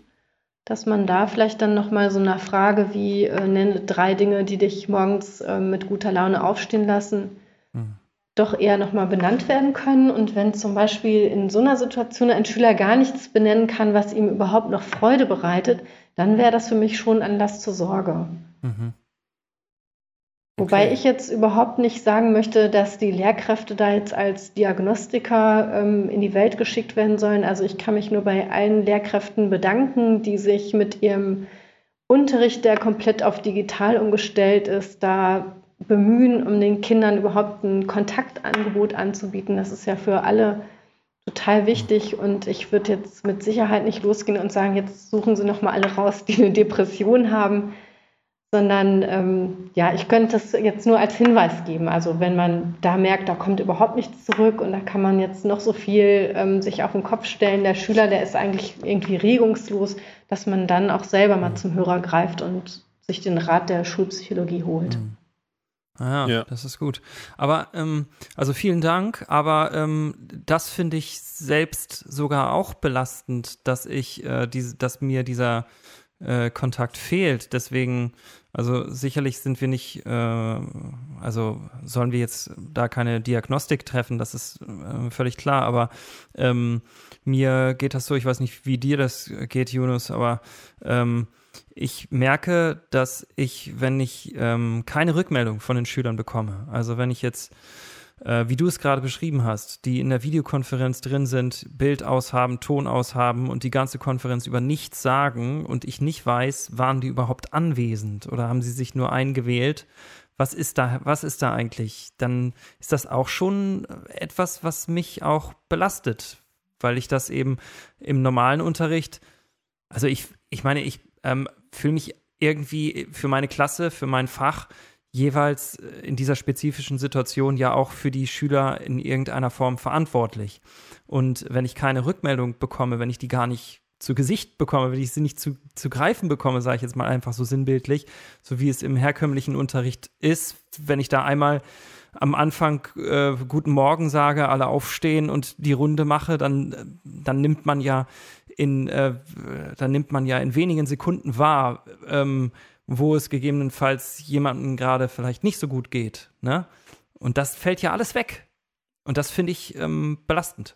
dass man da vielleicht dann nochmal so eine Frage wie äh, nenne drei Dinge, die dich morgens äh, mit guter Laune aufstehen lassen, mhm. doch eher nochmal benannt werden können. Und wenn zum Beispiel in so einer Situation ein Schüler gar nichts benennen kann, was ihm überhaupt noch Freude bereitet, dann wäre das für mich schon Anlass zur Sorge. Mhm. Wobei ich jetzt überhaupt nicht sagen möchte, dass die Lehrkräfte da jetzt als Diagnostiker ähm, in die Welt geschickt werden sollen. Also ich kann mich nur bei allen Lehrkräften bedanken, die sich mit ihrem Unterricht, der komplett auf digital umgestellt ist, da bemühen, um den Kindern überhaupt ein Kontaktangebot anzubieten. Das ist ja für alle total wichtig und ich würde jetzt mit Sicherheit nicht losgehen und sagen, jetzt suchen Sie noch mal alle raus, die eine Depression haben sondern ähm, ja, ich könnte es jetzt nur als Hinweis geben. Also wenn man da merkt, da kommt überhaupt nichts zurück und da kann man jetzt noch so viel ähm, sich auf den Kopf stellen, der Schüler, der ist eigentlich irgendwie regungslos, dass man dann auch selber mal zum Hörer greift und sich den Rat der Schulpsychologie holt. Mhm. Ah, ja, das ist gut. Aber ähm, also vielen Dank. Aber ähm, das finde ich selbst sogar auch belastend, dass ich, äh, diese, dass mir dieser äh, Kontakt fehlt. Deswegen also sicherlich sind wir nicht, äh, also sollen wir jetzt da keine Diagnostik treffen, das ist äh, völlig klar, aber ähm, mir geht das so, ich weiß nicht, wie dir das geht, Yunus, aber ähm, ich merke, dass ich, wenn ich ähm, keine Rückmeldung von den Schülern bekomme, also wenn ich jetzt äh, wie du es gerade beschrieben hast, die in der Videokonferenz drin sind, Bild aushaben, Ton aushaben und die ganze Konferenz über nichts sagen und ich nicht weiß, waren die überhaupt anwesend oder haben sie sich nur eingewählt? Was ist da, was ist da eigentlich? Dann ist das auch schon etwas, was mich auch belastet, weil ich das eben im normalen Unterricht, also ich, ich meine, ich ähm, fühle mich irgendwie für meine Klasse, für mein Fach jeweils äh, in dieser spezifischen Situation ja auch für die Schüler in irgendeiner Form verantwortlich. Und wenn ich keine Rückmeldung bekomme, wenn ich die gar nicht zu Gesicht bekomme, wenn ich sie nicht zu, zu greifen bekomme, sage ich jetzt mal einfach so sinnbildlich, so wie es im herkömmlichen Unterricht ist, wenn ich da einmal am Anfang äh, guten Morgen sage, alle aufstehen und die Runde mache, dann, dann nimmt man ja in, äh, dann nimmt man ja in wenigen Sekunden wahr, ähm, wo es gegebenenfalls jemandem gerade vielleicht nicht so gut geht. Ne? Und das fällt ja alles weg. Und das finde ich ähm, belastend.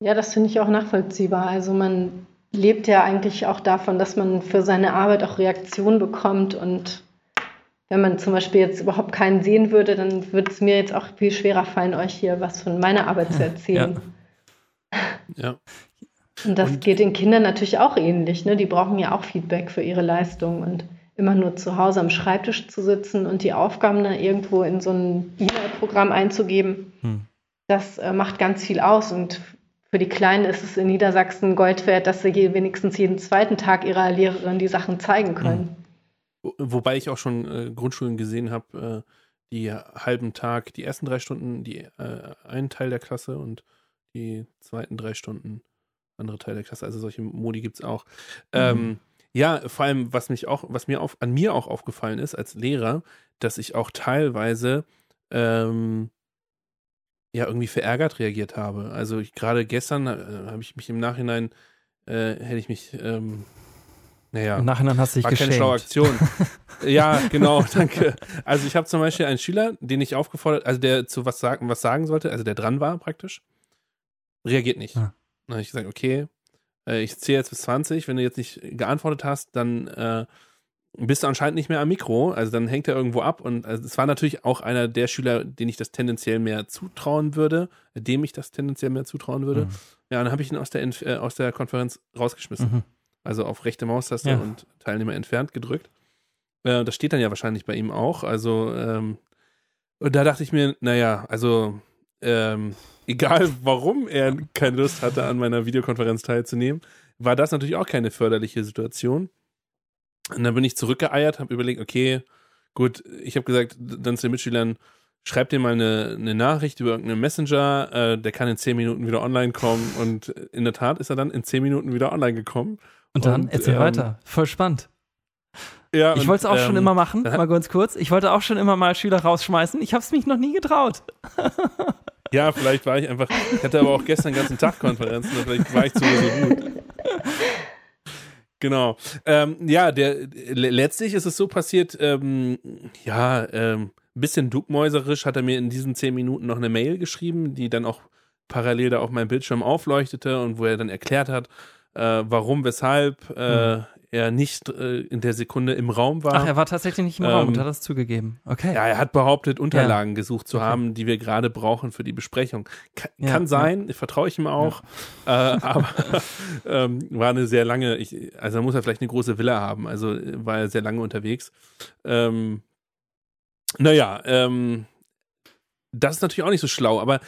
Ja, das finde ich auch nachvollziehbar. Also man lebt ja eigentlich auch davon, dass man für seine Arbeit auch Reaktionen bekommt. Und wenn man zum Beispiel jetzt überhaupt keinen sehen würde, dann würde es mir jetzt auch viel schwerer fallen, euch hier was von meiner Arbeit zu erzählen. Ja. ja. Und das und geht den Kindern natürlich auch ähnlich. Ne? Die brauchen ja auch Feedback für ihre Leistung und immer nur zu Hause am Schreibtisch zu sitzen und die Aufgaben dann irgendwo in so ein E-Mail-Programm einzugeben, hm. das äh, macht ganz viel aus. Und für die Kleinen ist es in Niedersachsen Gold wert, dass sie je, wenigstens jeden zweiten Tag ihrer Lehrerin die Sachen zeigen können. Hm. Wobei ich auch schon äh, Grundschulen gesehen habe, äh, die halben Tag, die ersten drei Stunden, die äh, einen Teil der Klasse und die zweiten drei Stunden andere Teil der Klasse. Also solche Modi gibt es auch. Mhm. Ähm, ja, vor allem, was mich auch, was mir auf, an mir auch aufgefallen ist als Lehrer, dass ich auch teilweise ähm, ja irgendwie verärgert reagiert habe. Also gerade gestern äh, habe ich mich im Nachhinein äh, hätte ich mich ähm, naja, Im Nachhinein hast du dich war geschämt. keine schlaue Aktion. (laughs) ja, genau, danke. Also ich habe zum Beispiel einen Schüler, den ich aufgefordert, also der zu was sagen, was sagen sollte, also der dran war praktisch, reagiert nicht. Ja. Dann habe ich gesagt, okay, äh, ich zähle jetzt bis 20, wenn du jetzt nicht geantwortet hast, dann äh, bist du anscheinend nicht mehr am Mikro, also dann hängt er irgendwo ab und also, es war natürlich auch einer der Schüler, den ich das tendenziell mehr zutrauen würde, dem ich das tendenziell mehr zutrauen würde. Mhm. Ja, dann habe ich ihn aus der, äh, aus der Konferenz rausgeschmissen. Mhm. also auf rechte Maustaste Ja. und Teilnehmer entfernt gedrückt. Äh, das steht dann ja wahrscheinlich bei ihm auch. Also, ähm, und da dachte ich mir, naja, also, ähm, egal warum er keine Lust hatte, an meiner Videokonferenz teilzunehmen, war das natürlich auch keine förderliche Situation. Und dann bin ich zurückgeeiert, habe überlegt, okay, gut, ich habe gesagt, dann zu den Mitschülern, schreibt dir mal eine, eine Nachricht über irgendeinen Messenger, äh, der kann in zehn Minuten wieder online kommen. Und in der Tat ist er dann in zehn Minuten wieder online gekommen. Und dann Und, erzähl ähm, weiter. Voll spannend. Ja, Ich wollte es auch schon ähm, immer machen, mal ganz kurz. Ich wollte auch schon immer mal Schüler rausschmeißen. Ich habe es mich noch nie getraut. (laughs) Ja, vielleicht war ich einfach, ich hatte aber auch gestern den ganzen Tag Konferenzen, vielleicht war ich zu resolut. Genau. Ähm, ja, der le- letztlich ist es so passiert, ähm, ja, ähm, ein bisschen duckmäuserisch hat er mir in diesen zehn Minuten noch eine Mail geschrieben, die dann auch parallel da auf meinem Bildschirm aufleuchtete und wo er dann erklärt hat, äh, warum, weshalb äh, er nicht äh, in der Sekunde im Raum war. Ach, er war tatsächlich nicht im Raum und Ähm, hat das zugegeben. Okay. Ja, er hat behauptet, Unterlagen gesucht zu Okay. haben, die wir gerade brauchen für die Besprechung. Kann, Ja, kann ja. sein, vertraue ich ihm auch. Äh, (laughs) aber ähm, war eine sehr lange, ich, also muss er vielleicht eine große Villa haben, also äh, war er sehr lange unterwegs. Ähm, naja, ähm, das ist natürlich auch nicht so schlau, aber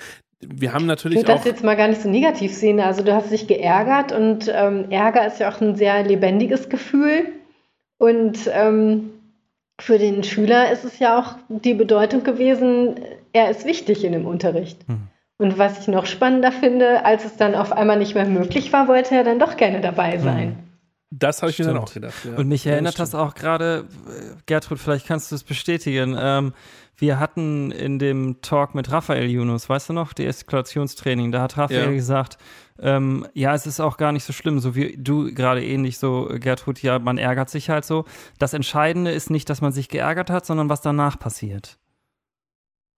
wir haben Ich natürlich würde das jetzt mal gar nicht so negativ sehen. Also du hast dich geärgert und ähm, Ärger ist ja auch ein sehr lebendiges Gefühl. Und ähm, für den Schüler ist es ja auch die Bedeutung gewesen, er ist wichtig in dem Unterricht. Hm. Und was ich noch spannender finde, als es dann auf einmal nicht mehr möglich war, wollte er dann doch gerne dabei sein. Das habe ich mir dann Stimmt. auch gedacht. Ja. Und mich Ja, erinnert das stimmt. auch gerade, äh, Gertrud, vielleicht kannst du es bestätigen. Ähm, wir hatten in dem Talk mit Raphael Yunus, weißt du noch, die Eskalationstraining, da hat Raphael Ja. gesagt, ähm, ja, es ist auch gar nicht so schlimm, so wie du gerade ähnlich so, äh, Gertrud, ja, man ärgert sich halt so. Das Entscheidende ist nicht, dass man sich geärgert hat, sondern was danach passiert.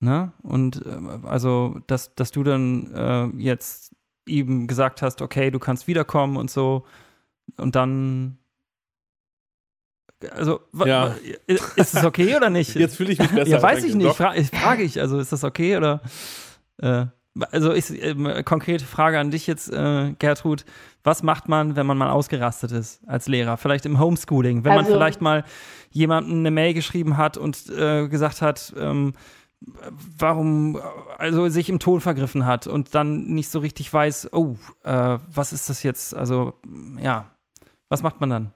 Ne? Und äh, also, dass, dass du dann äh, jetzt ihm gesagt hast, okay, du kannst wiederkommen und so, und dann also, Ja. ist es okay oder nicht? Jetzt fühle ich mich besser. ja, weiß ich nicht. Fra ich frage ich, also ist das okay oder? Äh, also ist ähm, konkrete Frage an dich jetzt, äh, Gertrud. Was macht man, wenn man mal ausgerastet ist als Lehrer? Vielleicht im Homeschooling, wenn man Also- vielleicht mal jemandem eine Mail geschrieben hat und äh, gesagt hat, ähm, warum, also sich im Ton vergriffen hat und dann nicht so richtig weiß, oh, äh, was ist das jetzt? Also, ja, was macht man dann?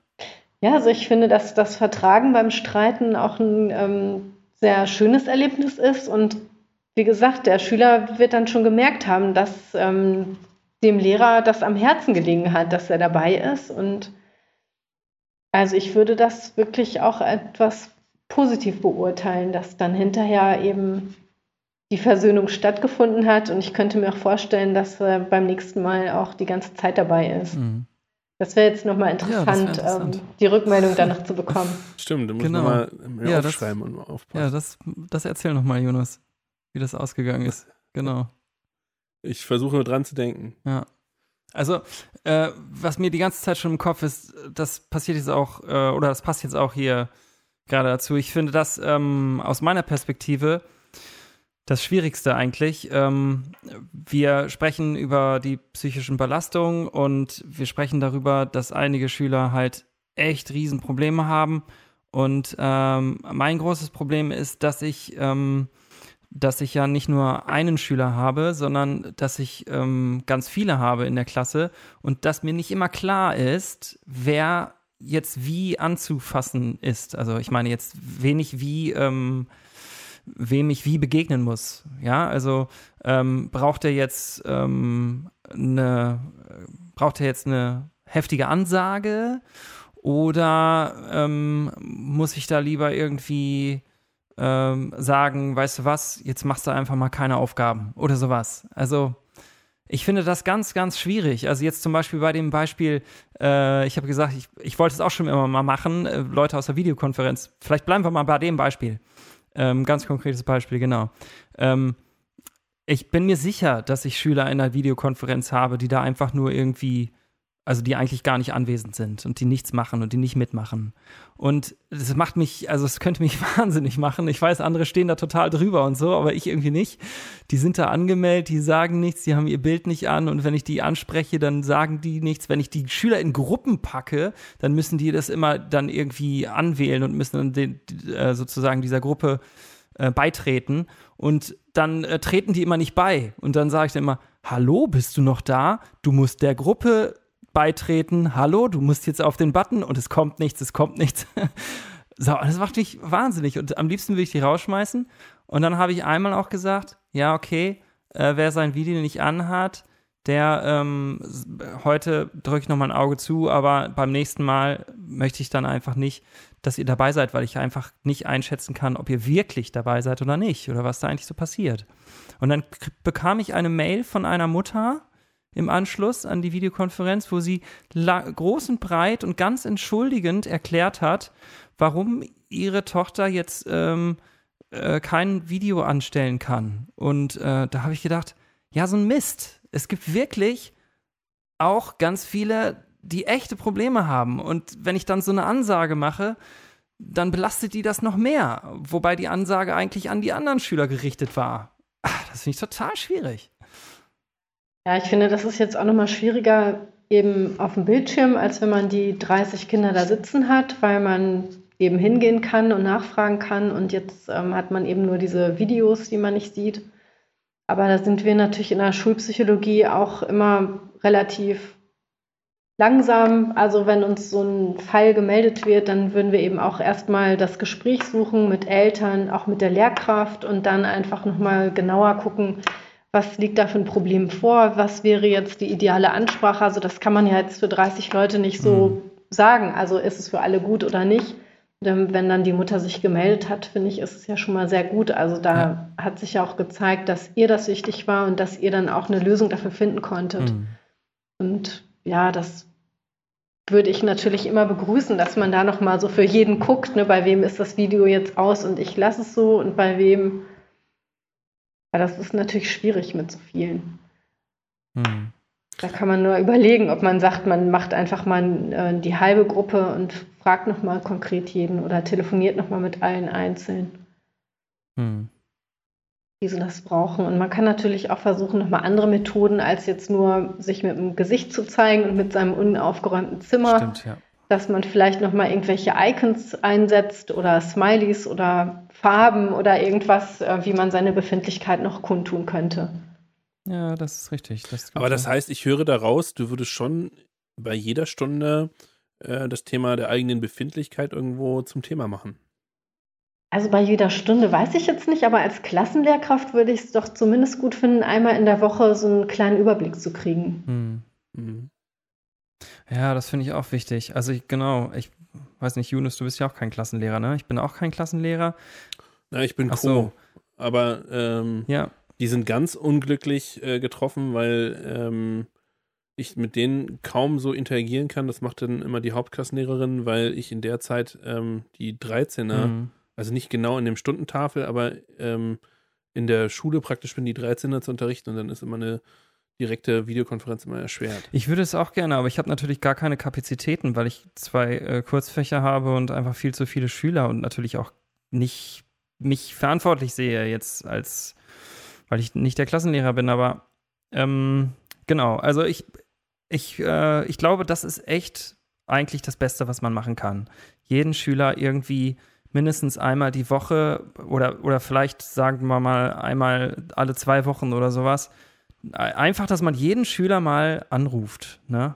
Ja, also ich finde, dass das Vertragen beim Streiten auch ein ähm, sehr schönes Erlebnis ist. Und wie gesagt, der Schüler wird dann schon gemerkt haben, dass ähm, dem Lehrer das am Herzen gelegen hat, dass er dabei ist. Und also ich würde das wirklich auch etwas positiv beurteilen, dass dann hinterher eben die Versöhnung stattgefunden hat. Und ich könnte mir auch vorstellen, dass er beim nächsten Mal auch die ganze Zeit dabei ist. Mhm. Das wäre jetzt nochmal Ja, das wär interessant, interessant. Ähm, die Rückmeldung danach zu bekommen. (laughs) Stimmt, du musst Genau. nochmal Ja, das- aufschreiben und mal aufpassen. Ja, das, das erzähl nochmal, Jonas, wie das ausgegangen ist. Genau. Ich versuche nur dran zu denken. Ja. Also, äh, was mir die ganze Zeit schon im Kopf ist, das passiert jetzt auch, äh, oder das passt jetzt auch hier gerade dazu. Ich finde das ähm, aus meiner Perspektive das Schwierigste eigentlich. Ähm, wir sprechen über die psychischen Belastungen und wir sprechen darüber, dass einige Schüler halt echt Riesenprobleme haben. Und ähm, mein großes Problem ist, dass ich ähm, dass ich ja nicht nur einen Schüler habe, sondern dass ich ähm, ganz viele habe in der Klasse und dass mir nicht immer klar ist, wer jetzt wie anzufassen ist. Also ich meine jetzt wenig wie, ähm, wem ich wie begegnen muss. Ja, also ähm, braucht er jetzt ähm, eine, braucht er jetzt eine heftige Ansage oder ähm, muss ich da lieber irgendwie ähm, sagen, weißt du was, jetzt machst du einfach mal keine Aufgaben oder sowas. Also ich finde das ganz, ganz schwierig. Also jetzt zum Beispiel bei dem Beispiel, äh, ich habe gesagt, ich, ich wollte es auch schon immer mal machen, äh, Leute aus der Videokonferenz. Vielleicht bleiben wir mal bei dem Beispiel. Ähm, ganz konkretes Beispiel, genau. Ähm, ich bin mir sicher, dass ich Schüler in einer Videokonferenz habe, die da einfach nur irgendwie also die eigentlich gar nicht anwesend sind und die nichts machen und die nicht mitmachen. Und das macht mich, also es könnte mich (laughs) wahnsinnig machen. Ich weiß, andere stehen da total drüber und so, aber ich irgendwie nicht. Die sind da angemeldet, die sagen nichts, die haben ihr Bild nicht an und wenn ich die anspreche, dann sagen die nichts. Wenn ich die Schüler in Gruppen packe, dann müssen die das immer dann irgendwie anwählen und müssen dann den, äh, sozusagen dieser Gruppe äh, beitreten und dann äh, treten die immer nicht bei und dann sage ich dann immer, hallo, bist du noch da? Du musst der Gruppe beitreten, hallo, du musst jetzt auf den Button und es kommt nichts, es kommt nichts. (laughs) so, das macht mich wahnsinnig und am liebsten würde ich die rausschmeißen. Und dann habe ich einmal auch gesagt, ja, okay, äh, wer sein Video nicht anhat, der ähm, heute drücke ich noch mal ein Auge zu, aber beim nächsten Mal möchte ich dann einfach nicht, dass ihr dabei seid, weil ich einfach nicht einschätzen kann, ob ihr wirklich dabei seid oder nicht oder was da eigentlich so passiert. Und dann bekam ich eine Mail von einer Mutter, im Anschluss an die Videokonferenz, wo sie groß und breit und ganz entschuldigend erklärt hat, warum ihre Tochter jetzt ähm, äh, kein Video anstellen kann. Und äh, da habe ich gedacht, ja, so ein Mist. Es gibt wirklich auch ganz viele, die echte Probleme haben. Und wenn ich dann so eine Ansage mache, dann belastet die das noch mehr. Wobei die Ansage eigentlich an die anderen Schüler gerichtet war. Ach, das finde ich total schwierig. Ja, ich finde, das ist jetzt auch nochmal schwieriger eben auf dem Bildschirm, als wenn man die 30 Kinder da sitzen hat, weil man eben hingehen kann und nachfragen kann. Und jetzt ähm, hat man eben nur diese Videos, die man nicht sieht. Aber da sind wir natürlich in der Schulpsychologie auch immer relativ langsam. Also wenn uns so ein Fall gemeldet wird, dann würden wir eben auch erstmal das Gespräch suchen mit Eltern, auch mit der Lehrkraft und dann einfach nochmal genauer gucken, was liegt da für ein Problem vor, was wäre jetzt die ideale Ansprache. Also das kann man ja jetzt für 30 Leute nicht so mhm. sagen. Also ist es für alle gut oder nicht. Denn wenn dann die Mutter sich gemeldet hat, finde ich, ist es ja schon mal sehr gut. Also da ja. hat sich ja auch gezeigt, dass ihr das wichtig war und dass ihr dann auch eine Lösung dafür finden konntet. Mhm. Und ja, das würde ich natürlich immer begrüßen, dass man da noch mal so für jeden guckt, ne, bei wem ist das Video jetzt aus und ich lasse es so und bei wem aber das ist natürlich schwierig mit so vielen. Hm. Da kann man nur überlegen, ob man sagt, man macht einfach mal äh, die halbe Gruppe und fragt nochmal konkret jeden oder telefoniert nochmal mit allen einzeln, hm. die sie das brauchen. Und man kann natürlich auch versuchen, nochmal andere Methoden, als jetzt nur sich mit dem Gesicht zu zeigen und mit seinem unaufgeräumten Zimmer. Stimmt, ja dass man vielleicht nochmal irgendwelche Icons einsetzt oder Smileys oder Farben oder irgendwas, äh, wie man seine Befindlichkeit noch kundtun könnte. Ja, das ist richtig. Das Aber das heißt, ich höre daraus, du würdest schon bei jeder Stunde äh, das Thema der eigenen Befindlichkeit irgendwo zum Thema machen. Also bei jeder Stunde weiß ich jetzt nicht, aber als Klassenlehrkraft würde ich es doch zumindest gut finden, einmal in der Woche so einen kleinen Überblick zu kriegen. Hm. Mhm. Ja, das finde ich auch wichtig. Also ich, genau, ich weiß nicht, Yunus, du bist ja auch kein Klassenlehrer, ne? Ich bin auch kein Klassenlehrer. Na, ich bin Ach so. Aber ähm, ja. die sind ganz unglücklich äh, getroffen, weil ähm, ich mit denen kaum so interagieren kann. Das macht dann immer die Hauptklassenlehrerin, weil ich in der Zeit ähm, die 13er, mhm. also nicht genau in dem Stundentafel, aber ähm, in der Schule praktisch bin, die 13er zu unterrichten und dann ist immer eine direkte Videokonferenz immer erschwert. Ich würde es auch gerne, aber ich habe natürlich gar keine Kapazitäten, weil ich zwei äh, Kurzfächer habe und einfach viel zu viele Schüler und natürlich auch nicht mich verantwortlich sehe jetzt als, weil ich nicht der Klassenlehrer bin, aber ähm, genau, also ich, ich, äh, ich glaube, das ist echt eigentlich das Beste, was man machen kann. Jeden Schüler irgendwie mindestens einmal die Woche oder, oder vielleicht sagen wir mal einmal alle zwei Wochen oder sowas einfach, dass man jeden Schüler mal anruft, ne?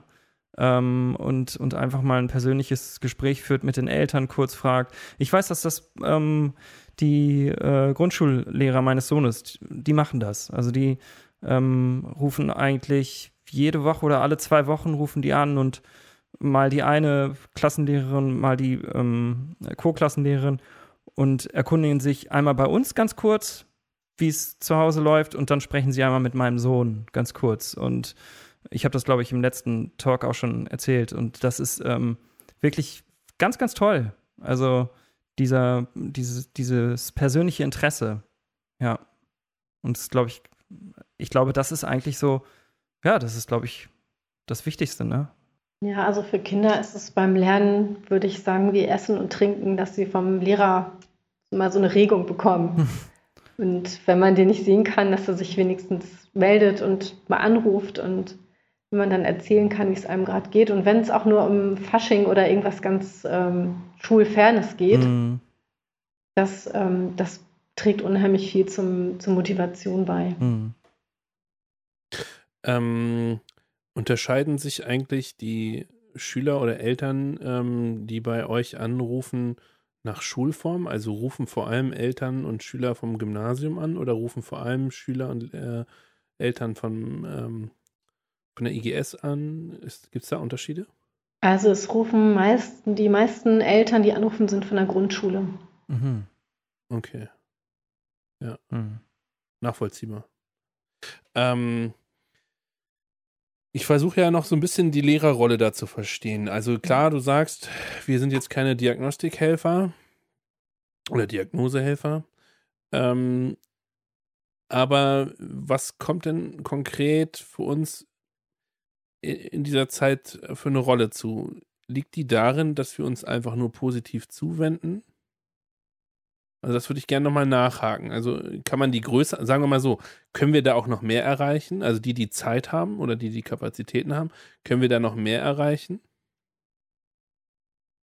Ähm, und, und einfach mal ein persönliches Gespräch führt mit den Eltern, kurz fragt. Ich weiß, dass das ähm, die äh, Grundschullehrer meines Sohnes, die machen das. Also die ähm, rufen eigentlich jede Woche oder alle zwei Wochen rufen die an und mal die eine Klassenlehrerin, mal die ähm, Co-Klassenlehrerin und erkundigen sich einmal bei uns ganz kurz, wie es zu Hause läuft und dann sprechen sie einmal mit meinem Sohn ganz kurz. Und ich habe das, glaube ich, im letzten Talk auch schon erzählt. Und das ist ähm, wirklich ganz, ganz toll. Also dieser, dieses, dieses persönliche Interesse. Ja. Und das glaube ich, ich glaube, das ist eigentlich so, ja, das ist, glaube ich, das Wichtigste, ne? Ja, also für Kinder ist es beim Lernen, würde ich sagen, wie Essen und Trinken, dass sie vom Lehrer mal so eine Regung bekommen. (laughs) und wenn man den nicht sehen kann, dass er sich wenigstens meldet und mal anruft und wenn man dann erzählen kann, wie es einem gerade geht. Und wenn es auch nur um Fasching oder irgendwas ganz ähm, Schulfernes geht, mhm. das, ähm, das trägt unheimlich viel zum, zur Motivation bei. Mhm. Ähm, unterscheiden sich eigentlich die Schüler oder Eltern, ähm, die bei euch anrufen, nach Schulform? Also rufen vor allem Eltern und Schüler vom Gymnasium an oder rufen vor allem Schüler und äh, Eltern von, ähm, von der IGS an? Gibt es da Unterschiede? Also es rufen meist, die meisten Eltern, die anrufen, sind von der Grundschule. Mhm. Okay. Ja. Mhm. Nachvollziehbar. Ähm, ich versuche ja noch so ein bisschen die Lehrerrolle da zu verstehen. Also klar, du sagst, wir sind jetzt keine Diagnostikhelfer oder Diagnosehelfer. Ähm, aber was kommt denn konkret für uns in dieser Zeit für eine Rolle zu? Liegt die darin, dass wir uns einfach nur positiv zuwenden? Also das würde ich gerne nochmal nachhaken. Also kann man die Größe, sagen wir mal so, können wir da auch noch mehr erreichen? Also die, die Zeit haben oder die, die Kapazitäten haben, können wir da noch mehr erreichen?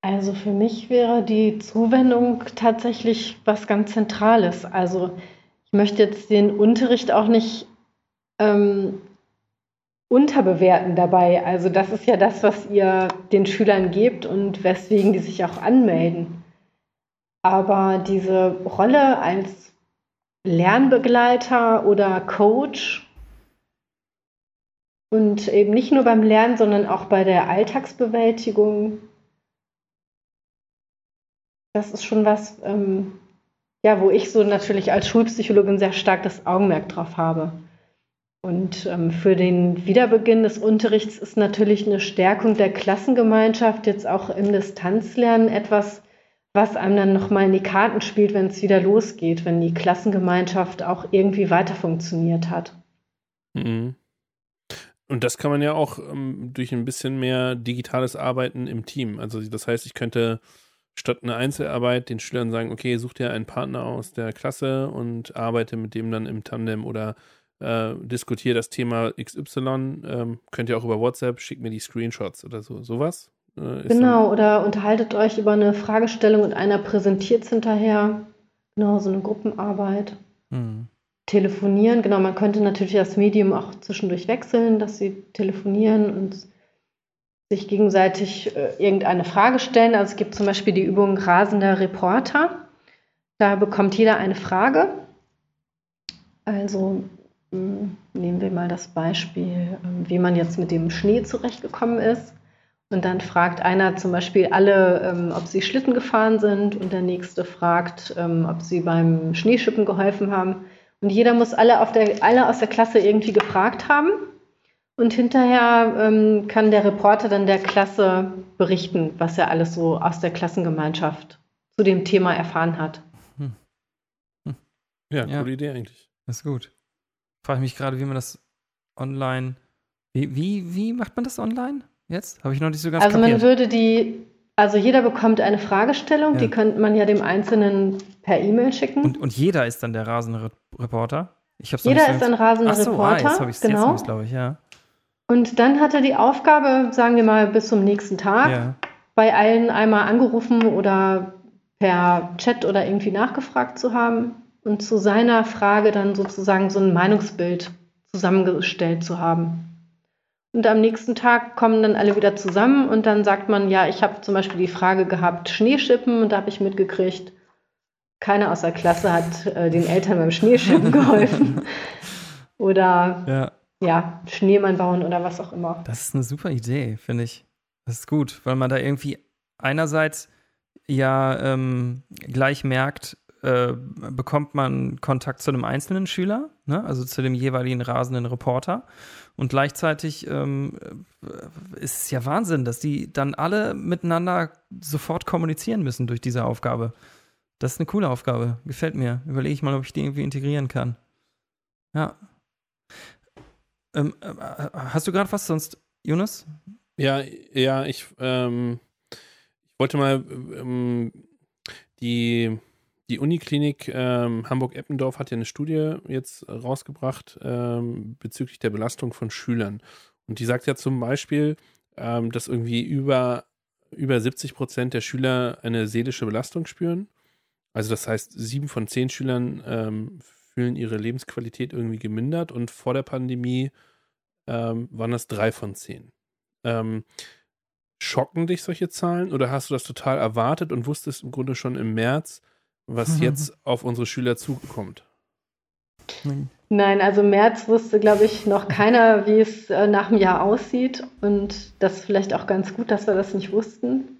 Also für mich wäre die Zuwendung tatsächlich was ganz Zentrales. Also ich möchte jetzt den Unterricht auch nicht ähm, unterbewerten dabei. Also das ist ja das, was ihr den Schülern gebt und weswegen die sich auch anmelden. Aber diese Rolle als Lernbegleiter oder Coach und eben nicht nur beim Lernen, sondern auch bei der Alltagsbewältigung, das ist schon was, ähm, ja, wo ich so natürlich als Schulpsychologin sehr stark das Augenmerk drauf habe. Und ähm, für den Wiederbeginn des Unterrichts ist natürlich eine Stärkung der Klassengemeinschaft jetzt auch im Distanzlernen etwas, was einem dann nochmal in die Karten spielt, wenn es wieder losgeht, wenn die Klassengemeinschaft auch irgendwie weiter funktioniert hat. Mhm. Und das kann man ja auch ähm, durch ein bisschen mehr digitales Arbeiten im Team. Also das heißt, ich könnte statt einer Einzelarbeit den Schülern sagen, okay, such dir einen Partner aus der Klasse und arbeite mit dem dann im Tandem oder äh, diskutiere das Thema XY. Ähm, könnt ihr auch über WhatsApp, schickt mir die Screenshots oder so, sowas. Äh, genau, oder unterhaltet euch über eine Fragestellung und einer präsentiert es hinterher. Genau, so eine Gruppenarbeit. Mhm. Telefonieren, genau, man könnte natürlich das Medium auch zwischendurch wechseln, dass sie telefonieren und sich gegenseitig äh, irgendeine Frage stellen. Also es gibt zum Beispiel die Übung rasender Reporter. Da bekommt jeder eine Frage. Also mh, hm, nehmen wir mal das Beispiel, äh, wie man jetzt mit dem Schnee zurechtgekommen ist. Und dann fragt einer zum Beispiel alle, ähm, ob sie Schlitten gefahren sind und der nächste fragt, ähm, ob sie beim Schneeschippen geholfen haben. Und jeder muss alle, auf der, alle aus der Klasse irgendwie gefragt haben. Und hinterher ähm, kann der Reporter dann der Klasse berichten, was er alles so aus der Klassengemeinschaft zu dem Thema erfahren hat. Hm. Hm. Ja, ja, coole Idee eigentlich. Das ist gut. Frage mich gerade, wie man das online. Wie, wie, wie macht man das online? Jetzt? Habe ich noch nicht so ganz Also kapiert. man würde die, also jeder bekommt eine Fragestellung, ja. die könnte man ja dem Einzelnen per E-Mail schicken. Und, und jeder ist dann der rasende Reporter? Ich hab's jeder ist ein rasender so, Reporter. Ah, jetzt habe ich es genau. glaube ich, ja. Und dann hat er die Aufgabe, sagen wir mal, bis zum nächsten Tag, ja. bei allen einmal angerufen oder per Chat oder irgendwie nachgefragt zu haben und zu seiner Frage dann sozusagen so ein Meinungsbild zusammengestellt zu haben. Und am nächsten Tag kommen dann alle wieder zusammen und dann sagt man, ja, ich habe zum Beispiel die Frage gehabt, Schneeschippen und da habe ich mitgekriegt, keiner aus der Klasse hat äh, den Eltern beim Schneeschippen (laughs) geholfen. oder ja. ja, Schneemann bauen oder was auch immer. Das ist eine super Idee, finde ich. Das ist gut, weil man da irgendwie einerseits ja ähm, gleich merkt, äh, bekommt man Kontakt zu einem einzelnen Schüler, ne? also zu dem jeweiligen rasenden Reporter. Und gleichzeitig ähm, ist es ja Wahnsinn, dass die dann alle miteinander sofort kommunizieren müssen durch diese Aufgabe. Das ist eine coole Aufgabe. Gefällt mir. Überlege ich mal, ob ich die irgendwie integrieren kann. Ja. Ähm, äh, hast du gerade was sonst, Jonas? Ja, ja, ich, ähm, ich wollte mal ähm, die, die Uniklinik ähm, Hamburg-Eppendorf hat ja eine Studie jetzt rausgebracht ähm, bezüglich der Belastung von Schülern. Und die sagt ja zum Beispiel, ähm, dass irgendwie über, über 70 Prozent der Schüler eine seelische Belastung spüren. Also das heißt, sieben von zehn Schülern ähm, fühlen ihre Lebensqualität irgendwie gemindert und vor der Pandemie ähm, waren das drei von zehn. Ähm, schocken dich solche Zahlen oder hast du das total erwartet und wusstest im Grunde schon im März, was jetzt (laughs) auf unsere Schüler zukommt? Nein, also im März wusste, glaube ich, noch (laughs) keiner, wie es äh, nach dem Jahr aussieht. Und das ist vielleicht auch ganz gut, dass wir das nicht wussten.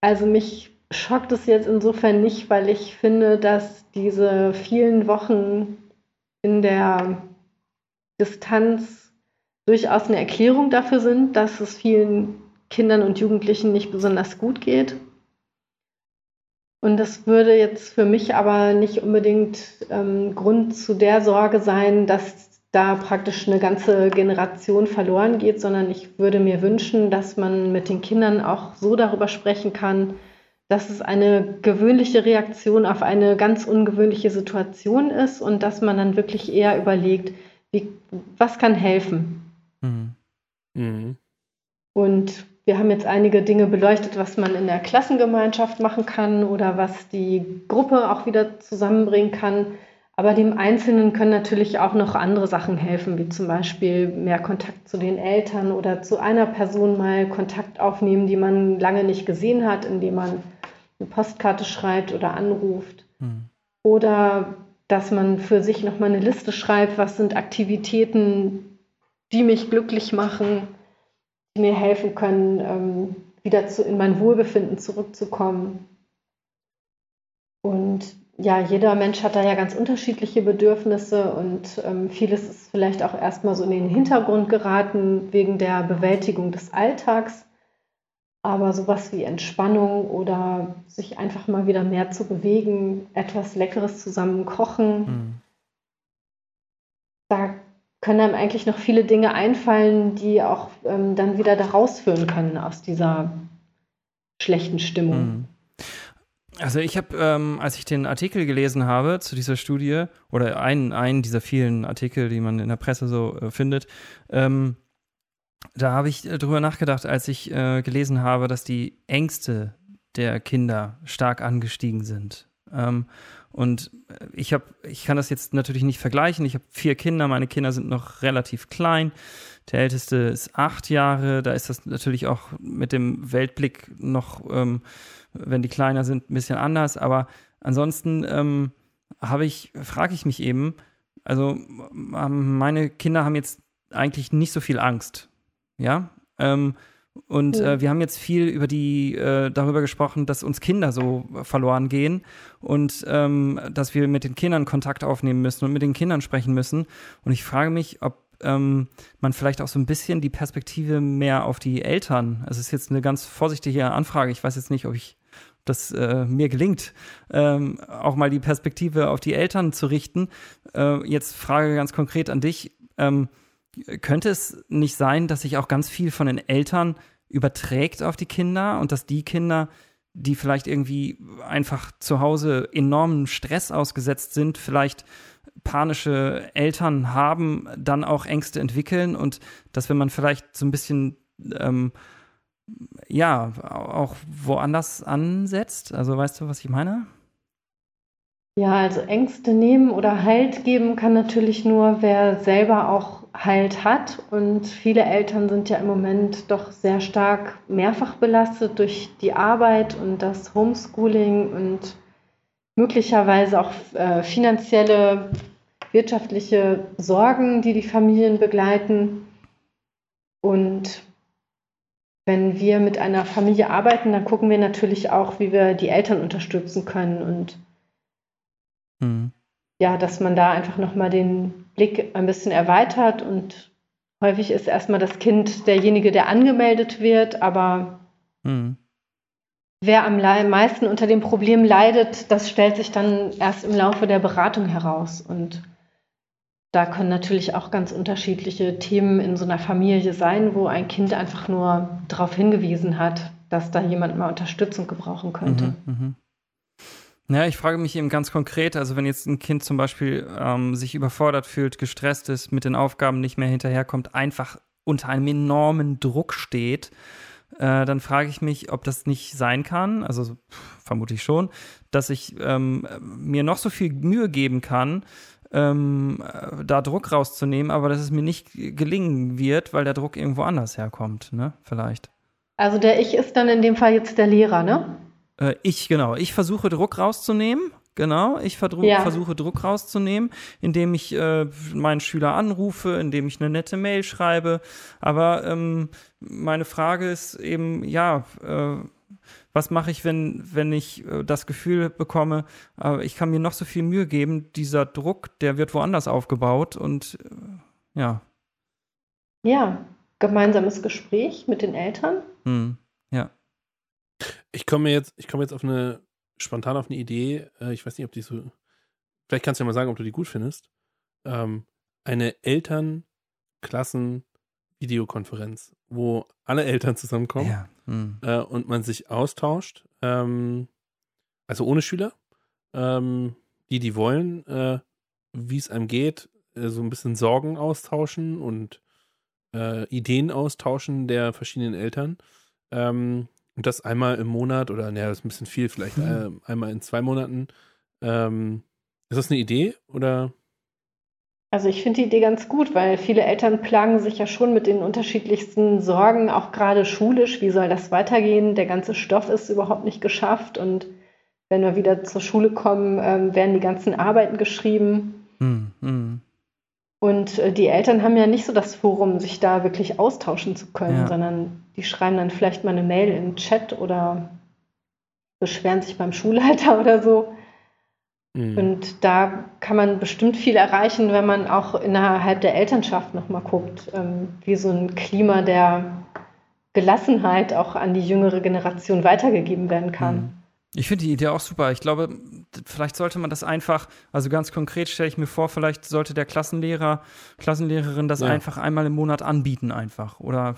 Also mich schockt es jetzt insofern nicht, weil ich finde, dass diese vielen Wochen in der Distanz durchaus eine Erklärung dafür sind, dass es vielen Kindern und Jugendlichen nicht besonders gut geht. Und das würde jetzt für mich aber nicht unbedingt ähm, Grund zu der Sorge sein, dass da praktisch eine ganze Generation verloren geht, sondern ich würde mir wünschen, dass man mit den Kindern auch so darüber sprechen kann, dass es eine gewöhnliche Reaktion auf eine ganz ungewöhnliche Situation ist und dass man dann wirklich eher überlegt, wie, was kann helfen. Mhm. Mhm. Und wir haben jetzt einige Dinge beleuchtet, was man in der Klassengemeinschaft machen kann oder was die Gruppe auch wieder zusammenbringen kann. Aber dem Einzelnen können natürlich auch noch andere Sachen helfen, wie zum Beispiel mehr Kontakt zu den Eltern oder zu einer Person mal Kontakt aufnehmen, die man lange nicht gesehen hat, indem man eine Postkarte schreibt oder anruft. Mhm. Oder dass man für sich nochmal eine Liste schreibt, was sind Aktivitäten, die mich glücklich machen, die mir helfen können, ähm, wieder zu, in mein Wohlbefinden zurückzukommen. Und ja, jeder Mensch hat da ja ganz unterschiedliche Bedürfnisse und ähm, vieles ist vielleicht auch erstmal so in den Hintergrund geraten wegen der Bewältigung des Alltags. Aber sowas wie Entspannung oder sich einfach mal wieder mehr zu bewegen, etwas Leckeres zusammen kochen, mhm. da können einem eigentlich noch viele Dinge einfallen, die auch ähm, dann wieder da rausführen können aus dieser schlechten Stimmung. Mhm. Also ich habe, ähm, als ich den Artikel gelesen habe zu dieser Studie oder einen, einen dieser vielen Artikel, die man in der Presse so äh, findet, ähm, da habe ich äh, drüber nachgedacht, als ich äh, gelesen habe, dass die Ängste der Kinder stark angestiegen sind. Ähm, und äh, ich habe, ich kann das jetzt natürlich nicht vergleichen. Ich habe vier Kinder, meine Kinder sind noch relativ klein. Der älteste ist acht Jahre. Da ist das natürlich auch mit dem Weltblick noch, ähm, wenn die kleiner sind, ein bisschen anders. Aber ansonsten ähm, habe ich, frage ich mich eben, also meine Kinder haben jetzt eigentlich nicht so viel Angst ja. Ähm, und äh, wir haben jetzt viel über die äh, darüber gesprochen, dass uns Kinder so verloren gehen und ähm, dass wir mit den Kindern Kontakt aufnehmen müssen und mit den Kindern sprechen müssen. Und ich frage mich, ob ähm, man vielleicht auch so ein bisschen die Perspektive mehr auf die Eltern. Es ist jetzt eine ganz vorsichtige Anfrage. Ich weiß jetzt nicht, ob ich das äh, mir gelingt, ähm, auch mal die Perspektive auf die Eltern zu richten. Äh, jetzt Frage ganz konkret an dich. Ähm, könnte es nicht sein, dass sich auch ganz viel von den Eltern überträgt auf die Kinder und dass die Kinder, die vielleicht irgendwie einfach zu Hause enormen Stress ausgesetzt sind, vielleicht panische Eltern haben, dann auch Ängste entwickeln und dass wenn man vielleicht so ein bisschen ähm, ja auch woanders ansetzt, also weißt du, was ich meine? Ja, also Ängste nehmen oder Halt geben kann natürlich nur, wer selber auch Halt hat. Und viele Eltern sind ja im Moment doch sehr stark mehrfach belastet durch die Arbeit und das Homeschooling und möglicherweise auch äh, finanzielle, wirtschaftliche Sorgen, die die Familien begleiten. Und wenn wir mit einer Familie arbeiten, dann gucken wir natürlich auch, wie wir die Eltern unterstützen können und Mhm. Ja, dass man da einfach nochmal den Blick ein bisschen erweitert und häufig ist erstmal das Kind derjenige, der angemeldet wird, aber mhm. wer am meisten unter dem Problem leidet, das stellt sich dann erst im Laufe der Beratung heraus. Und da können natürlich auch ganz unterschiedliche Themen in so einer Familie sein, wo ein Kind einfach nur darauf hingewiesen hat, dass da jemand mal Unterstützung gebrauchen könnte. Mhm, mh. Ja, ich frage mich eben ganz konkret, also wenn jetzt ein Kind zum Beispiel ähm, sich überfordert fühlt, gestresst ist, mit den Aufgaben nicht mehr hinterherkommt, einfach unter einem enormen Druck steht, äh, dann frage ich mich, ob das nicht sein kann, also vermute ich schon, dass ich ähm, mir noch so viel Mühe geben kann, ähm, da Druck rauszunehmen, aber dass es mir nicht gelingen wird, weil der Druck irgendwo anders herkommt, ne? Vielleicht. Also der Ich ist dann in dem Fall jetzt der Lehrer, ne? Äh, ich, genau. Ich versuche Druck rauszunehmen. Genau, ich ja. versuche Druck rauszunehmen, indem ich äh, meinen Schüler anrufe, indem ich eine nette Mail schreibe. Aber ähm, meine Frage ist eben, ja, äh, was mache ich, wenn, wenn ich äh, das Gefühl bekomme, äh, ich kann mir noch so viel Mühe geben, dieser Druck, der wird woanders aufgebaut und äh, ja. Ja, gemeinsames Gespräch mit den Eltern. Hm, ja. Ich komme jetzt, ich komme jetzt auf eine, spontan auf eine Idee, äh, ich weiß nicht, ob die so, vielleicht kannst du ja mal sagen, ob du die gut findest. Ähm, eine Eltern-Klassen- Videokonferenz, wo alle Eltern zusammenkommen ja. hm. äh, und man sich austauscht. Ähm, also ohne Schüler, ähm, die, die wollen, äh, wie es einem geht, äh, so ein bisschen Sorgen austauschen und äh, Ideen austauschen der verschiedenen Eltern. Ähm, und das einmal im Monat oder, naja, das ist ein bisschen viel, vielleicht hm. einmal in zwei Monaten. Ähm, ist das eine Idee oder? Also ich finde die Idee ganz gut, weil viele Eltern plagen sich ja schon mit den unterschiedlichsten Sorgen, auch gerade schulisch. Wie soll das weitergehen? Der ganze Stoff ist überhaupt nicht geschafft und wenn wir wieder zur Schule kommen, ähm, werden die ganzen Arbeiten geschrieben. Hm, hm. Und äh, die Eltern haben ja nicht so das Forum, sich da wirklich austauschen zu können, ja. sondern die schreiben dann vielleicht mal eine Mail im Chat oder beschweren sich beim Schulleiter (laughs) oder so. Mhm. Und da kann man bestimmt viel erreichen, wenn man auch innerhalb der Elternschaft nochmal guckt, ähm, wie so ein Klima der Gelassenheit auch an die jüngere Generation weitergegeben werden kann. Ich finde die Idee auch super. Ich glaube, vielleicht sollte man das einfach, also ganz konkret stelle ich mir vor, vielleicht sollte der Klassenlehrer, Klassenlehrerin das ja. einfach einmal im Monat anbieten einfach. Oder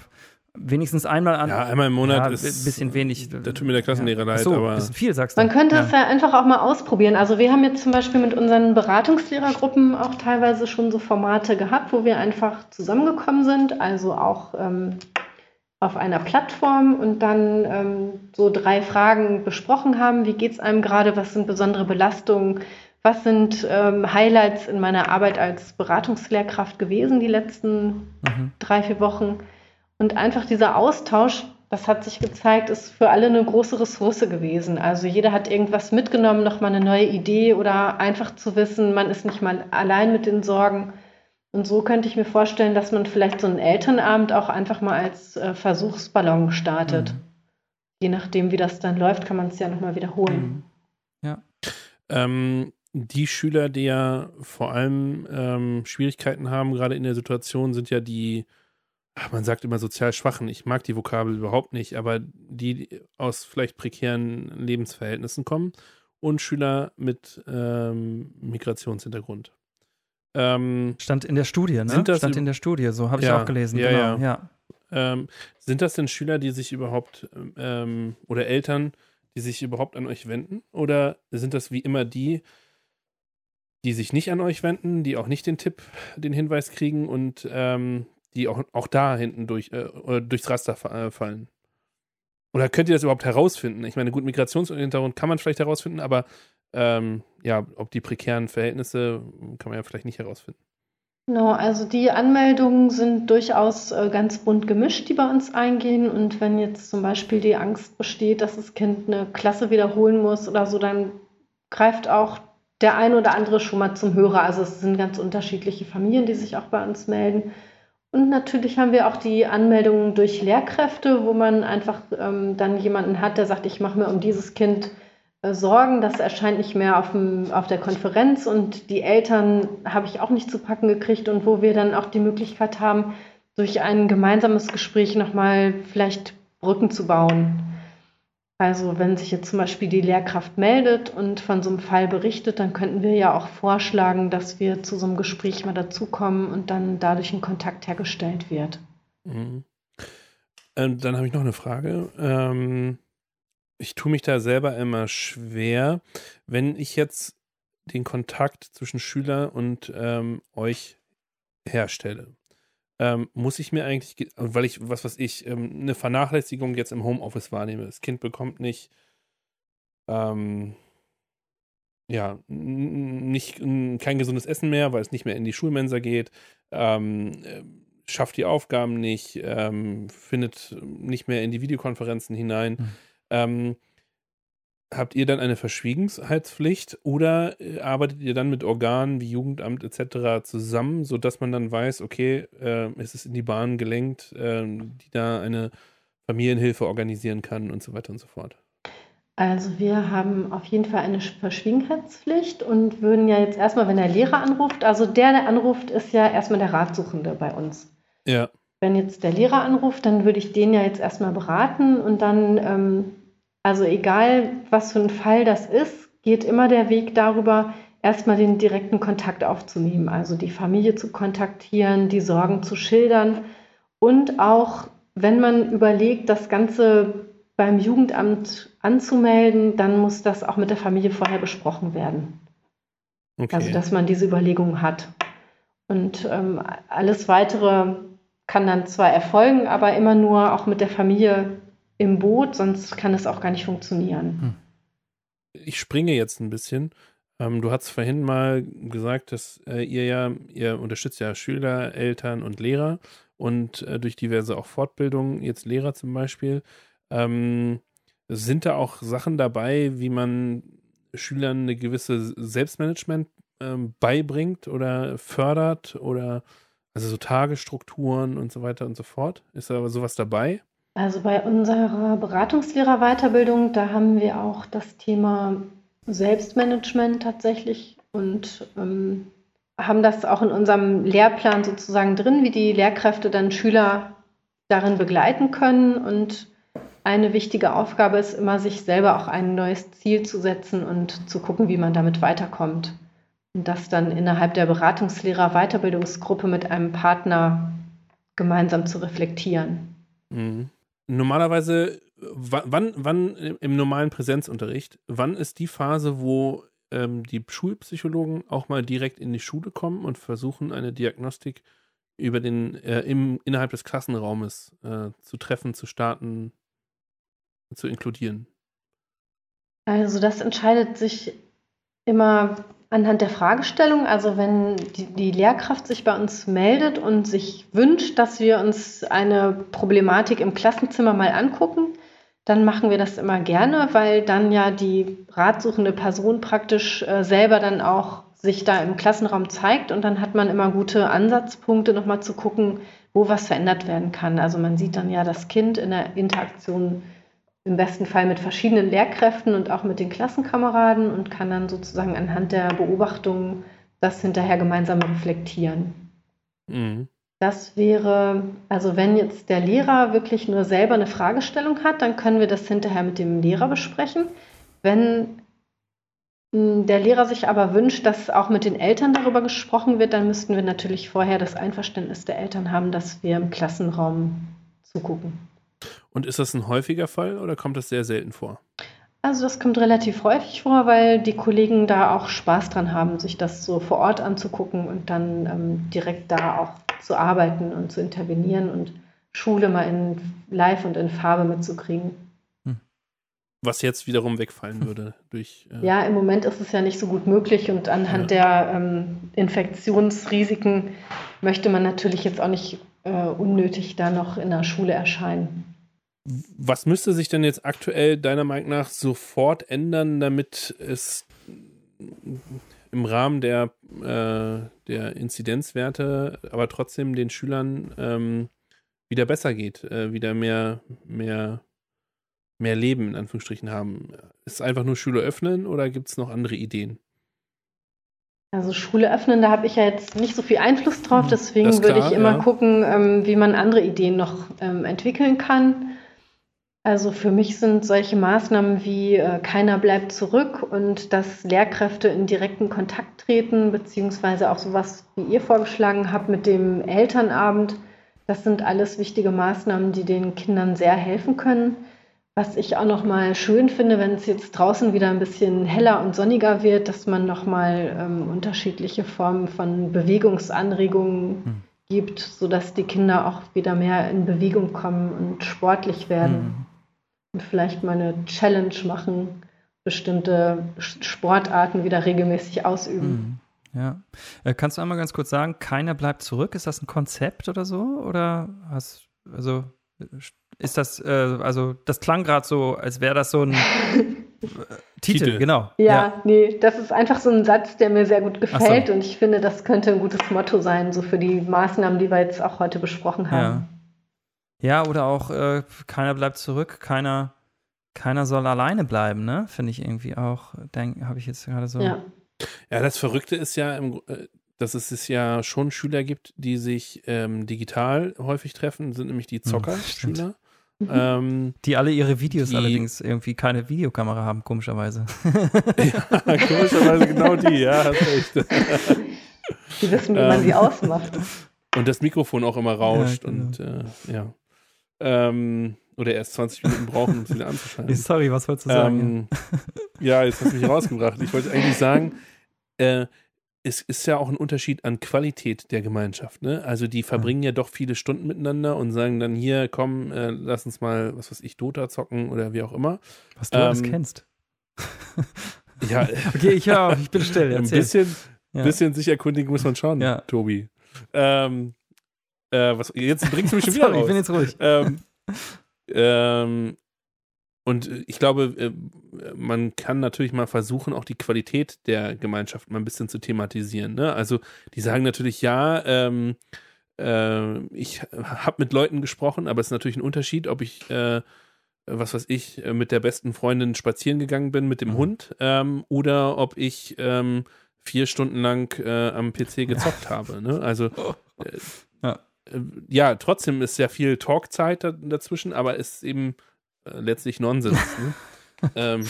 wenigstens einmal an. Ja, einmal im Monat ja, ist ein bisschen wenig. Da tut mir der Klassenlehrer ja. leid, so, aber. Bisschen viel, sagst du. Man könnte es ja. ja einfach auch mal ausprobieren. Also wir haben jetzt zum Beispiel mit unseren Beratungslehrergruppen auch teilweise schon so Formate gehabt, wo wir einfach zusammengekommen sind, also auch ähm, auf einer Plattform und dann ähm, so drei Fragen besprochen haben. Wie geht es einem gerade? Was sind besondere Belastungen? Was sind ähm, Highlights in meiner Arbeit als Beratungslehrkraft gewesen die letzten mhm. drei, vier Wochen? Und einfach dieser Austausch, das hat sich gezeigt, ist für alle eine große Ressource gewesen. Also jeder hat irgendwas mitgenommen, nochmal eine neue Idee oder einfach zu wissen, man ist nicht mal allein mit den Sorgen. Und so könnte ich mir vorstellen, dass man vielleicht so einen Elternabend auch einfach mal als äh, Versuchsballon startet. Mhm. Je nachdem, wie das dann läuft, kann man es ja nochmal wiederholen. Mhm. Ja. Ähm, die Schüler, die ja vor allem ähm, Schwierigkeiten haben, gerade in der Situation, sind ja die man sagt immer sozial Schwachen. Ich mag die Vokabel überhaupt nicht, aber die aus vielleicht prekären Lebensverhältnissen kommen und Schüler mit ähm, Migrationshintergrund. Ähm, Stand in der Studie, ne? Sind das Stand in der Studie, so habe ich ja, auch gelesen. Ja, genau, ja. ja. Ähm, sind das denn Schüler, die sich überhaupt ähm, oder Eltern, die sich überhaupt an euch wenden? Oder sind das wie immer die, die sich nicht an euch wenden, die auch nicht den Tipp, den Hinweis kriegen und ähm, die auch, auch da hinten durch, äh, durchs Raster äh, fallen? Oder könnt ihr das überhaupt herausfinden? Ich meine, gut, Migrationshintergrund kann man vielleicht herausfinden, aber ähm, ja, ob die prekären Verhältnisse kann man ja vielleicht nicht herausfinden. Genau, also die Anmeldungen sind durchaus äh, ganz bunt gemischt, die bei uns eingehen. Und wenn jetzt zum Beispiel die Angst besteht, dass das Kind eine Klasse wiederholen muss oder so, dann greift auch der ein oder andere schon mal zum Hörer. Also es sind ganz unterschiedliche Familien, die sich auch bei uns melden. Und natürlich haben wir auch die Anmeldungen durch Lehrkräfte, wo man einfach ähm, dann jemanden hat, der sagt, ich mache mir um dieses Kind Sorgen. Das erscheint nicht mehr auf, dem, auf der Konferenz und die Eltern habe ich auch nicht zu packen gekriegt und wo wir dann auch die Möglichkeit haben, durch ein gemeinsames Gespräch nochmal vielleicht Brücken zu bauen. Also wenn sich jetzt zum Beispiel die Lehrkraft meldet und von so einem Fall berichtet, dann könnten wir ja auch vorschlagen, dass wir zu so einem Gespräch mal dazukommen und dann dadurch ein Kontakt hergestellt wird. Mhm. Ähm, dann habe ich noch eine Frage. Ähm, ich tue mich da selber immer schwer, wenn ich jetzt den Kontakt zwischen Schüler und ähm, euch herstelle ähm, muss ich mir eigentlich, weil ich, was weiß ich, ähm, eine Vernachlässigung jetzt im Homeoffice wahrnehme. Das Kind bekommt nicht, ähm, ja, nicht, kein gesundes Essen mehr, weil es nicht mehr in die Schulmensa geht, ähm, äh, schafft die Aufgaben nicht, ähm, findet nicht mehr in die Videokonferenzen hinein. Mhm habt ihr dann eine Verschwiegenheitspflicht oder äh, arbeitet ihr dann mit Organen wie Jugendamt etc. zusammen, sodass man dann weiß, okay, äh, es ist in die Bahn gelenkt, äh, die da eine Familienhilfe organisieren kann und so weiter und so fort? Also wir haben auf jeden Fall eine Verschwiegenheitspflicht und würden ja jetzt erstmal, wenn der Lehrer anruft, also der, der anruft, ist ja erstmal der Ratsuchende bei uns. Ja. Wenn jetzt der Lehrer anruft, dann würde ich den ja jetzt erstmal beraten und dann ähm, also egal, was für ein Fall das ist, geht immer der Weg darüber, erstmal den direkten Kontakt aufzunehmen, also die Familie zu kontaktieren, die Sorgen zu schildern und auch, wenn man überlegt, das Ganze beim Jugendamt anzumelden, dann muss das auch mit der Familie vorher besprochen werden. Okay. Also, dass man diese Überlegungen hat. Und ähm, alles Weitere kann dann zwar erfolgen, aber immer nur auch mit der Familie im Boot, sonst kann es auch gar nicht funktionieren. Hm. Ich springe jetzt ein bisschen. Ähm, du hast vorhin mal gesagt, dass äh, ihr ja, ihr unterstützt ja Schüler, Eltern und Lehrer und äh, durch diverse auch Fortbildungen, jetzt Lehrer zum Beispiel. Ähm, sind da auch Sachen dabei, wie man Schülern eine gewisse Selbstmanagement ähm, beibringt oder fördert oder also so Tagesstrukturen und so weiter und so fort? Ist da sowas dabei? Also bei unserer Beratungslehrerweiterbildung, da haben wir auch das Thema Selbstmanagement tatsächlich und ähm, haben das auch in unserem Lehrplan sozusagen drin, wie die Lehrkräfte dann Schüler darin begleiten können. Und eine wichtige Aufgabe ist immer, sich selber auch ein neues Ziel zu setzen und zu gucken, wie man damit weiterkommt. Das dann innerhalb der Beratungslehrer-Weiterbildungsgruppe mit einem Partner gemeinsam zu reflektieren. Mhm normalerweise, wann, wann im normalen Präsenzunterricht, wann ist die Phase, wo ähm, die Schulpsychologen auch mal direkt in die Schule kommen und versuchen, eine Diagnostik über den, äh, im, innerhalb des Klassenraumes äh, zu treffen, zu starten, zu inkludieren? Also das entscheidet sich immer anhand der Fragestellung, also wenn die, die, Lehrkraft sich bei uns meldet und sich wünscht, dass wir uns eine Problematik im Klassenzimmer mal angucken, dann machen wir das immer gerne, weil dann ja die ratsuchende Person praktisch äh, selber dann auch sich da im Klassenraum zeigt und dann hat man immer gute Ansatzpunkte, nochmal zu gucken, wo was verändert werden kann. Also man sieht dann ja das Kind in der Interaktion im besten Fall mit verschiedenen Lehrkräften und auch mit den Klassenkameraden und kann dann sozusagen anhand der Beobachtungen das hinterher gemeinsam reflektieren. Mhm. Das wäre, also wenn jetzt der Lehrer wirklich nur selber eine Fragestellung hat, dann können wir das hinterher mit dem Lehrer besprechen. Wenn hm, der Lehrer sich aber wünscht, dass auch mit den Eltern darüber gesprochen wird, dann müssten wir natürlich vorher das Einverständnis der Eltern haben, dass wir im Klassenraum zugucken. Und ist das ein häufiger Fall oder kommt das sehr selten vor? Also das kommt relativ häufig vor, weil die Kollegen da auch Spaß dran haben, sich das so vor Ort anzugucken und dann ähm, direkt da auch zu arbeiten und zu intervenieren und Schule mal in Live und in Farbe mitzukriegen. Hm. Was jetzt wiederum wegfallen würde durch. Äh ja, im Moment ist es ja nicht so gut möglich und anhand ja. der ähm, Infektionsrisiken möchte man natürlich jetzt auch nicht äh, unnötig da noch in der Schule erscheinen. Was müsste sich denn jetzt aktuell deiner Meinung nach sofort ändern, damit es im Rahmen der, äh, der Inzidenzwerte, aber trotzdem den Schülern ähm, wieder besser geht, äh, wieder mehr, mehr, mehr Leben in Anführungsstrichen haben? Ist es einfach nur Schule öffnen oder gibt es noch andere Ideen? Also Schule öffnen, da habe ich ja jetzt nicht so viel Einfluss drauf, deswegen würde ich immer ja. gucken, ähm, wie man andere Ideen noch ähm, entwickeln kann. Also für mich sind solche Maßnahmen wie äh, keiner bleibt zurück und dass Lehrkräfte in direkten Kontakt treten, beziehungsweise auch sowas, wie ihr vorgeschlagen habt mit dem Elternabend, das sind alles wichtige Maßnahmen, die den Kindern sehr helfen können. Was ich auch noch mal schön finde, wenn es jetzt draußen wieder ein bisschen heller und sonniger wird, dass man noch mal ähm, unterschiedliche Formen von Bewegungsanregungen hm. gibt, sodass die Kinder auch wieder mehr in Bewegung kommen und sportlich werden. Hm vielleicht mal eine Challenge machen, bestimmte Sportarten wieder regelmäßig ausüben. Mhm. Ja. Äh, kannst du einmal ganz kurz sagen, keiner bleibt zurück? Ist das ein Konzept oder so? Oder hast, also, ist das, äh, also, das klang gerade so, als wäre das so ein (laughs) Titel, Titel, genau. Ja, ja, nee, das ist einfach so ein Satz, der mir sehr gut gefällt so. und ich finde, das könnte ein gutes Motto sein, so für die Maßnahmen, die wir jetzt auch heute besprochen haben. Ja. Ja, oder auch äh, keiner bleibt zurück, keiner, keiner soll alleine bleiben, ne? Finde ich irgendwie auch, habe ich jetzt gerade so. Ja. ja, das Verrückte ist ja, im, äh, dass es, es ja schon Schüler gibt, die sich ähm, digital häufig treffen, sind nämlich die hm, Zocker-Schüler. (laughs) Mhm. Ähm, die alle ihre Videos die, allerdings irgendwie keine Videokamera haben, komischerweise. (laughs) ja, komischerweise genau die, ja, hast recht. Die wissen, wie man sie ähm, ausmacht. Und das Mikrofon auch immer rauscht ja, genau. und äh, ja. Ähm, oder erst 20 Minuten brauchen, um es wieder anzuschalten. (laughs) Sorry, was wolltest du sagen? Ähm, ja, jetzt hast du mich rausgebracht. Ich wollte eigentlich sagen, äh, es ist ja auch ein Unterschied an Qualität der Gemeinschaft. Ne? Also die verbringen ja. doch viele Stunden miteinander und sagen dann hier, komm, äh, lass uns mal, was weiß ich, Dota zocken oder wie auch immer. Was du ähm, alles kennst. (laughs) ja. (laughs) okay, ich höre ich bin still. Erzähl. Ein bisschen, ja. bisschen sich erkundigen muss man schon, ja. Tobi. Ähm, äh, was, jetzt bringst du mich (laughs) schon wieder Sorry, raus. ich bin jetzt ruhig. Ähm, ähm, und ich glaube, äh, man kann natürlich mal versuchen, auch die Qualität der Gemeinschaft mal ein bisschen zu thematisieren. Ne? Also die sagen natürlich, ja, ähm, äh, ich habe mit Leuten gesprochen, aber es ist natürlich ein Unterschied, ob ich, äh, was weiß ich, mit der besten Freundin spazieren gegangen bin mit dem mhm. Hund ähm, oder ob ich ähm, vier Stunden lang äh, am PC gezockt ja. (laughs) habe. Ne? Also äh, ja ja, trotzdem ist ja viel Talkzeit da, dazwischen, aber ist eben äh, letztlich Nonsens. ne? (laughs) ähm,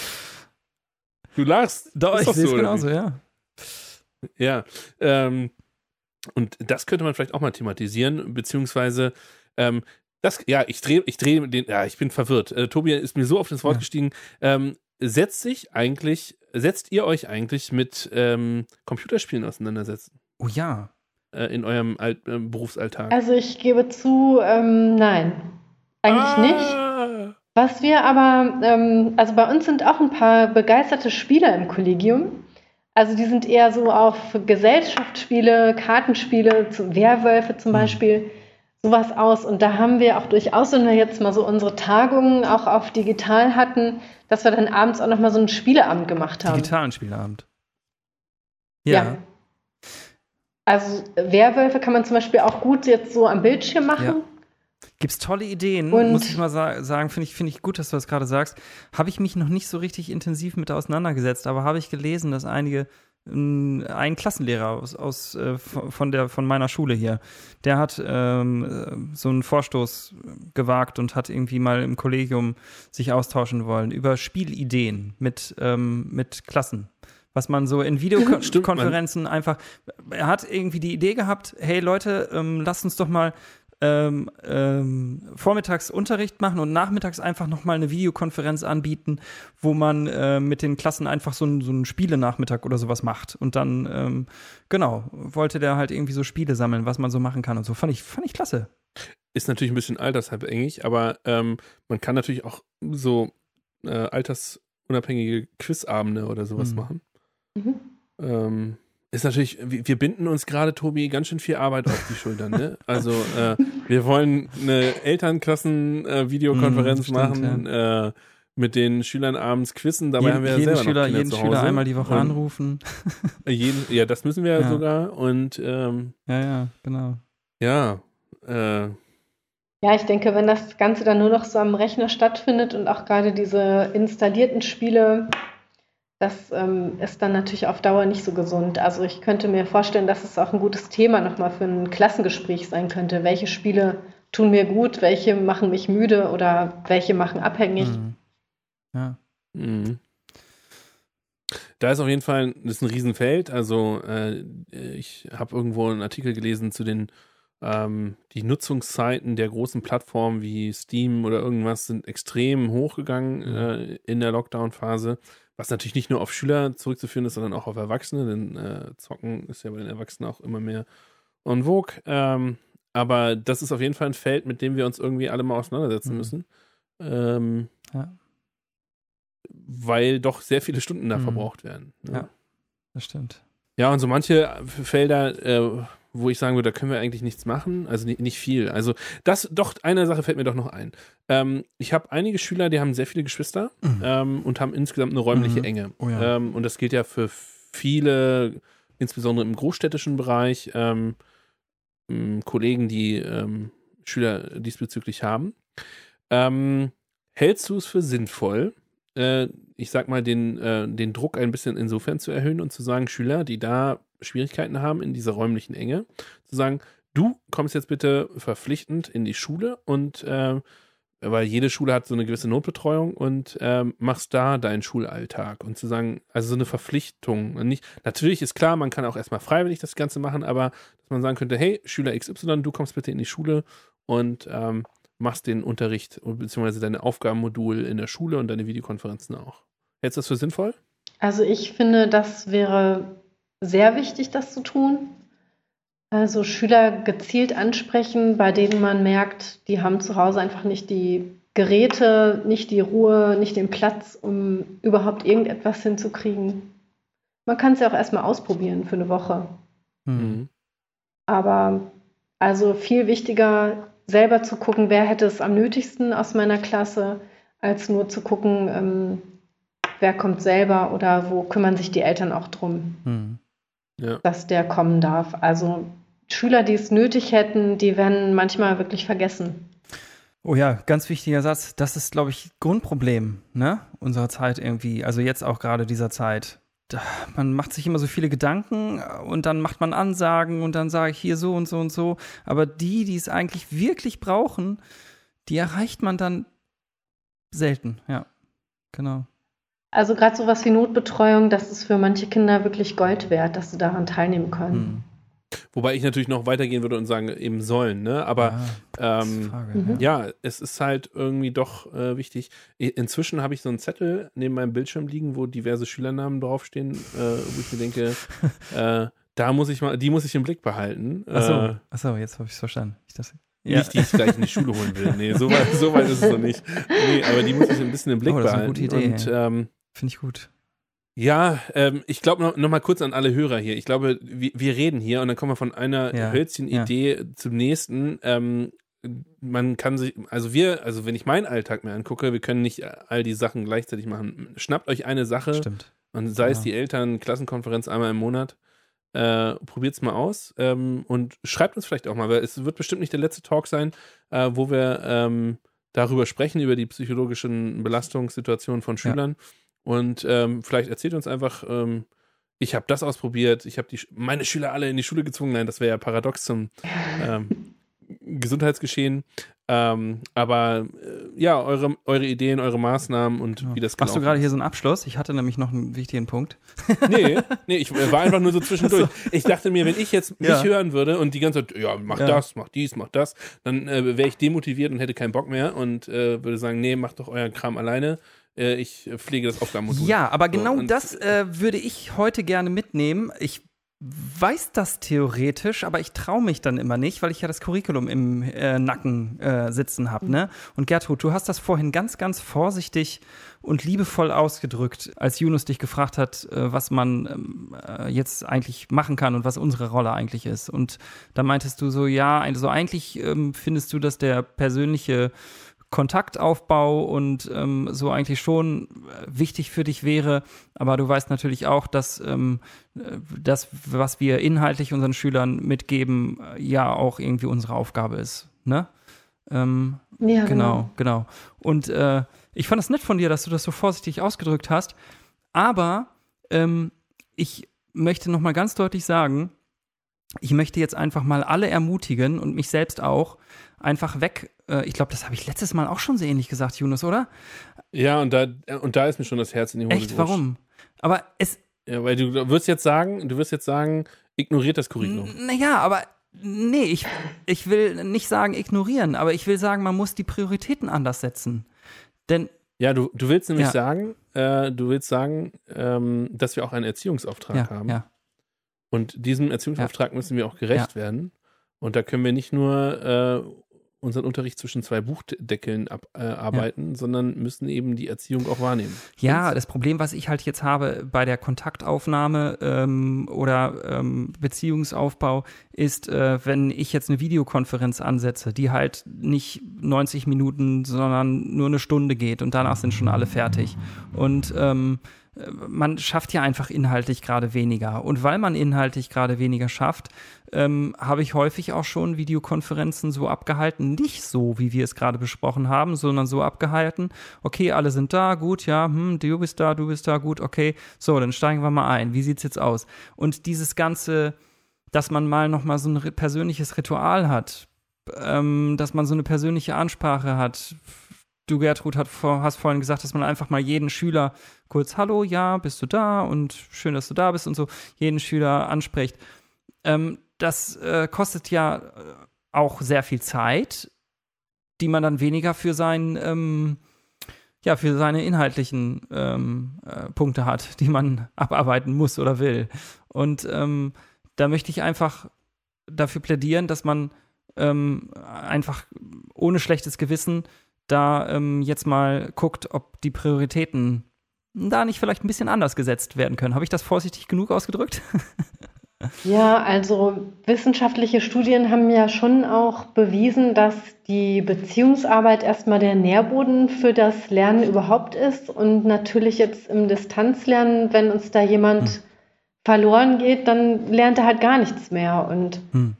du lachst. Doch, ich sehe es so, genauso, ja. Ja. Ähm, und das könnte man vielleicht auch mal thematisieren, beziehungsweise ähm, das, ja, ich drehe, ich drehe den, ja, ich bin verwirrt. Äh, Tobi ist mir so auf das Wort ja. gestiegen. Ähm, setzt sich eigentlich, setzt ihr euch eigentlich mit ähm, Computerspielen auseinandersetzen? Oh ja äh, in eurem Alt äh, Berufsalltag? Also ich gebe zu, ähm, nein, eigentlich ah. nicht. Was wir aber, ähm, also bei uns sind auch ein paar begeisterte Spieler im Kollegium. Also die sind eher so auf Gesellschaftsspiele, Kartenspiele, Werwölfe zum mhm. Beispiel, sowas aus. Und da haben wir auch durchaus, wenn wir jetzt mal so unsere Tagungen auch auf digital hatten, dass wir dann abends auch nochmal so einen Spieleabend gemacht haben. Digitalen Spieleabend. Ja. ja. Also Werwölfe kann man zum Beispiel auch gut jetzt so am Bildschirm machen. Ja. Gibt es tolle Ideen, und muss ich mal sa sagen, finde ich, find ich gut, dass du das gerade sagst. Habe ich mich noch nicht so richtig intensiv mit auseinandergesetzt, aber habe ich gelesen, dass einige ein Klassenlehrer aus, aus äh, von der von meiner Schule hier, der hat ähm, so einen Vorstoß gewagt und hat irgendwie mal im Kollegium sich austauschen wollen über Spielideen mit ähm, mit Klassen was man so in Videokonferenzen einfach, er hat irgendwie die Idee gehabt, hey Leute, ähm, lasst uns doch mal ähm, ähm, vormittags Unterricht machen und nachmittags einfach nochmal eine Videokonferenz anbieten, wo man äh, mit den Klassen einfach so, ein, so einen Spielenachmittag oder sowas macht. Und dann, ähm, genau, wollte der halt irgendwie so Spiele sammeln, was man so machen kann und so. Fand ich, fand ich klasse. Ist natürlich ein bisschen altershalbängig, aber ähm, man kann natürlich auch so äh, altersunabhängige Quizabende oder sowas mhm. machen. Mhm. Ähm, ist natürlich, wir binden uns gerade, Tobi, ganz schön viel Arbeit auf die Schultern. Ne? (laughs) Also äh, wir wollen eine Elternklassen-Videokonferenz äh, machen, ja. äh, mit den Schülern abends quizzen. Dabei jeden, haben wir ja selber Schüler, jeden Schüler einmal die Woche Und anrufen. (laughs) jeden, ja, das müssen wir ja, sogar. Und ähm, ja, ja, genau. Ja, äh, ja, ich denke, wenn das Ganze dann nur noch so am Rechner stattfindet und auch gerade diese installierten Spiele das ähm, ist dann natürlich auf Dauer nicht so gesund. Also ich könnte mir vorstellen, dass es auch ein gutes Thema nochmal für ein Klassengespräch sein könnte. Welche Spiele tun mir gut, welche machen mich müde oder welche machen abhängig. Mhm. Ja. Mhm. Da ist auf jeden Fall das ist ein Riesenfeld. Also äh, ich habe irgendwo einen Artikel gelesen zu den ähm, die Nutzungszeiten der großen Plattformen wie Steam oder irgendwas sind extrem hochgegangen mhm. äh, in der Lockdown-Phase. Was natürlich nicht nur auf Schüler zurückzuführen ist, sondern auch auf Erwachsene, denn äh, Zocken ist ja bei den Erwachsenen auch immer mehr en vogue. Ähm, aber das ist auf jeden Fall ein Feld, mit dem wir uns irgendwie alle mal auseinandersetzen mhm. müssen. Ähm, ja. Weil doch sehr viele Stunden da mhm. verbraucht werden. Ne? Ja, das stimmt. Ja, und so manche Felder, äh, wo ich sagen würde, da können wir eigentlich nichts machen. Also nicht, nicht viel. Also das, doch, eine Sache fällt mir doch noch ein. Ähm, ich habe einige Schüler, die haben sehr viele Geschwister mhm. ähm, und haben insgesamt eine räumliche mhm. Enge. Oh ja. ähm, und das gilt ja für viele, insbesondere im großstädtischen Bereich, ähm, Kollegen, die ähm, Schüler diesbezüglich haben. Ähm, hältst du es für sinnvoll, äh, ich sag mal, den, äh, den Druck ein bisschen insofern zu erhöhen und zu sagen, Schüler, die da Schwierigkeiten haben in dieser räumlichen Enge, zu sagen, du kommst jetzt bitte verpflichtend in die Schule und äh, weil jede Schule hat so eine gewisse Notbetreuung und ähm, machst da deinen Schulalltag und zu sagen, also so eine Verpflichtung. Nicht, natürlich ist klar, man kann auch erstmal freiwillig das Ganze machen, aber dass man sagen könnte, hey, Schüler XY, du kommst bitte in die Schule und ähm, machst den Unterricht bzw. deine Aufgabenmodul in der Schule und deine Videokonferenzen auch. Hältst du das für sinnvoll? Also ich finde, das wäre sehr wichtig, das zu tun. Also Schüler gezielt ansprechen, bei denen man merkt, die haben zu Hause einfach nicht die Geräte, nicht die Ruhe, nicht den Platz, um überhaupt irgendetwas hinzukriegen. Man kann es ja auch erstmal ausprobieren für eine Woche. Mhm. Aber also viel wichtiger, selber zu gucken, wer hätte es am nötigsten aus meiner Klasse, als nur zu gucken, ähm, wer kommt selber oder wo kümmern sich die Eltern auch drum. Mhm ja. dass der kommen darf. Also Schüler, die es nötig hätten, die werden manchmal wirklich vergessen. Oh ja, ganz wichtiger Satz. Das ist, glaube ich, Grundproblem ne? unserer Zeit irgendwie. Also jetzt auch gerade dieser Zeit. Da, man macht sich immer so viele Gedanken und dann macht man Ansagen und dann sage ich hier so und so und so. Aber die, die es eigentlich wirklich brauchen, die erreicht man dann selten. Ja, genau. Also gerade sowas wie Notbetreuung, das ist für manche Kinder wirklich Gold wert, dass sie daran teilnehmen können. Hm. Wobei ich natürlich noch weitergehen würde und sagen, eben sollen, ne? Aber ja, ähm, mhm. ja, es ist halt irgendwie doch äh, wichtig. Inzwischen habe ich so einen Zettel neben meinem Bildschirm liegen, wo diverse Schülernamen draufstehen, äh, wo ich mir denke, (laughs) äh, da muss ich mal, die muss ich im Blick behalten. Achso, äh, Achso jetzt habe ich es verstanden. Ich das, ja. Nicht, die ich gleich in die Schule holen will. Nee, so weit, so weit ist es noch nicht. Nee, aber die muss ich ein bisschen im Blick oh, das behalten. Ist eine gute Idee. Und, ähm, Finde ich gut. Ja, ähm, ich glaube noch, noch mal kurz an alle Hörer hier. Ich glaube, wir, wir reden hier und dann kommen wir von einer ja, Hölzchen-Idee ja. zum nächsten. Ähm, man kann sich, also wir, also wenn ich meinen Alltag mir angucke, wir können nicht all die Sachen gleichzeitig machen. Schnappt euch eine Sache Stimmt. und sei ja. es die Eltern, Klassenkonferenz einmal im Monat. Äh, Probiert es mal aus ähm, und schreibt uns vielleicht auch mal, weil es wird bestimmt nicht der letzte Talk sein, äh, wo wir ähm, darüber sprechen, über die psychologischen Belastungssituationen von Schülern. Ja und ähm, vielleicht erzählt uns einfach, ähm, ich habe das ausprobiert, ich habe meine Schüler alle in die Schule gezwungen. Nein, das wäre ja paradox zum ähm, (laughs) Gesundheitsgeschehen. Ähm, aber äh, ja, eure, eure Ideen, eure Maßnahmen und ja. wie das Machst du gerade hier so einen Abschluss? Ich hatte nämlich noch einen wichtigen Punkt. nee, nee, (laughs) ich war einfach nur so zwischendurch. Ich dachte mir, wenn ich jetzt mich ja. hören würde und die ganze Zeit, ja, mach ja. das, mach dies, mach das, dann äh, wäre ich demotiviert und hätte keinen Bock mehr und äh, würde sagen, nee, mach doch euren Kram alleine äh, ich pflege das Aufgabenmodul. Ja, aber genau so, das äh, würde ich heute gerne mitnehmen. Ich weiß das theoretisch, aber ich traue mich dann immer nicht, weil ich ja das Curriculum im äh, Nacken äh, sitzen habe. Ne? Und Gertrud, du hast das vorhin ganz, ganz vorsichtig und liebevoll ausgedrückt, als Yunus dich gefragt hat, äh, was man ähm, äh, jetzt eigentlich machen kann und was unsere Rolle eigentlich ist. Und da meintest du so, ja, also eigentlich ähm, findest du, dass der persönliche Kontaktaufbau und ähm, so eigentlich schon äh, wichtig für dich wäre. Aber du weißt natürlich auch, dass ähm, äh, das, was wir inhaltlich unseren Schülern mitgeben, äh, ja auch irgendwie unsere Aufgabe ist. Ne? Ähm, ja, genau, genau. genau. Und äh, ich fand es nett von dir, dass du das so vorsichtig ausgedrückt hast. Aber ähm, ich möchte noch mal ganz deutlich sagen, ich möchte jetzt einfach mal alle ermutigen und mich selbst auch, einfach weg. Äh, ich glaube, das habe ich letztes Mal auch schon so ähnlich gesagt, Yunus, oder? Ja, und da, und da ist mir schon das Herz in die Hose Echt, warum? Aber es. Ja, weil du wirst jetzt sagen, du wirst jetzt sagen, ignoriert das Curriculum. Naja, aber nee, ich, ich will nicht sagen ignorieren, aber ich will sagen, man muss die Prioritäten anders setzen. Denn ja, du, du willst nämlich ja. sagen, äh, du willst sagen, ähm, dass wir auch einen Erziehungsauftrag ja, haben. Ja. Und diesem Erziehungsauftrag müssen wir auch gerecht werden. Und da können wir nicht nur äh, unseren Unterricht zwischen zwei Buchdeckeln abarbeiten, äh, sondern müssen eben die Erziehung auch wahrnehmen. Ja, das Problem, was ich halt jetzt habe bei der Kontaktaufnahme ähm, oder ähm, Beziehungsaufbau, ist, äh, wenn ich jetzt eine Videokonferenz ansetze, die halt nicht 90 Minuten, sondern nur eine Stunde geht und danach sind schon alle fertig. Und ähm, man schafft ja einfach inhaltlich gerade weniger. Und weil man inhaltlich gerade weniger schafft, ähm, habe ich häufig auch schon Videokonferenzen so abgehalten. Nicht so, wie wir es gerade besprochen haben, sondern so abgehalten. Okay, alle sind da, gut, ja, hm, du bist da, du bist da, gut, okay. So, dann steigen wir mal ein. Wie sieht's jetzt aus? Und dieses ganze, dass man mal nochmal so ein persönliches Ritual hat, ähm, dass man so eine persönliche Ansprache hat, du, Gertrud, hat hast vorhin gesagt, dass man einfach mal jeden Schüler kurz Hallo, ja, bist du da und schön, dass du da bist und so jeden Schüler anspricht. Ähm, das äh, kostet ja äh, auch sehr viel Zeit, die man dann weniger für sein ähm, ja, für seine inhaltlichen ähm, äh, Punkte hat, (laughs) die man abarbeiten muss oder will. Und ähm, da möchte ich einfach dafür plädieren, dass man ähm, einfach ohne schlechtes Gewissen da ähm, jetzt mal guckt, ob die Prioritäten da nicht vielleicht ein bisschen anders gesetzt werden können. Habe ich das vorsichtig genug ausgedrückt? (laughs) Ja, also wissenschaftliche Studien haben ja schon auch bewiesen, dass die Beziehungsarbeit erstmal der Nährboden für das Lernen überhaupt ist. Und natürlich jetzt im Distanzlernen, wenn uns da jemand hm. verloren geht, dann lernt er halt gar nichts mehr. Und hm.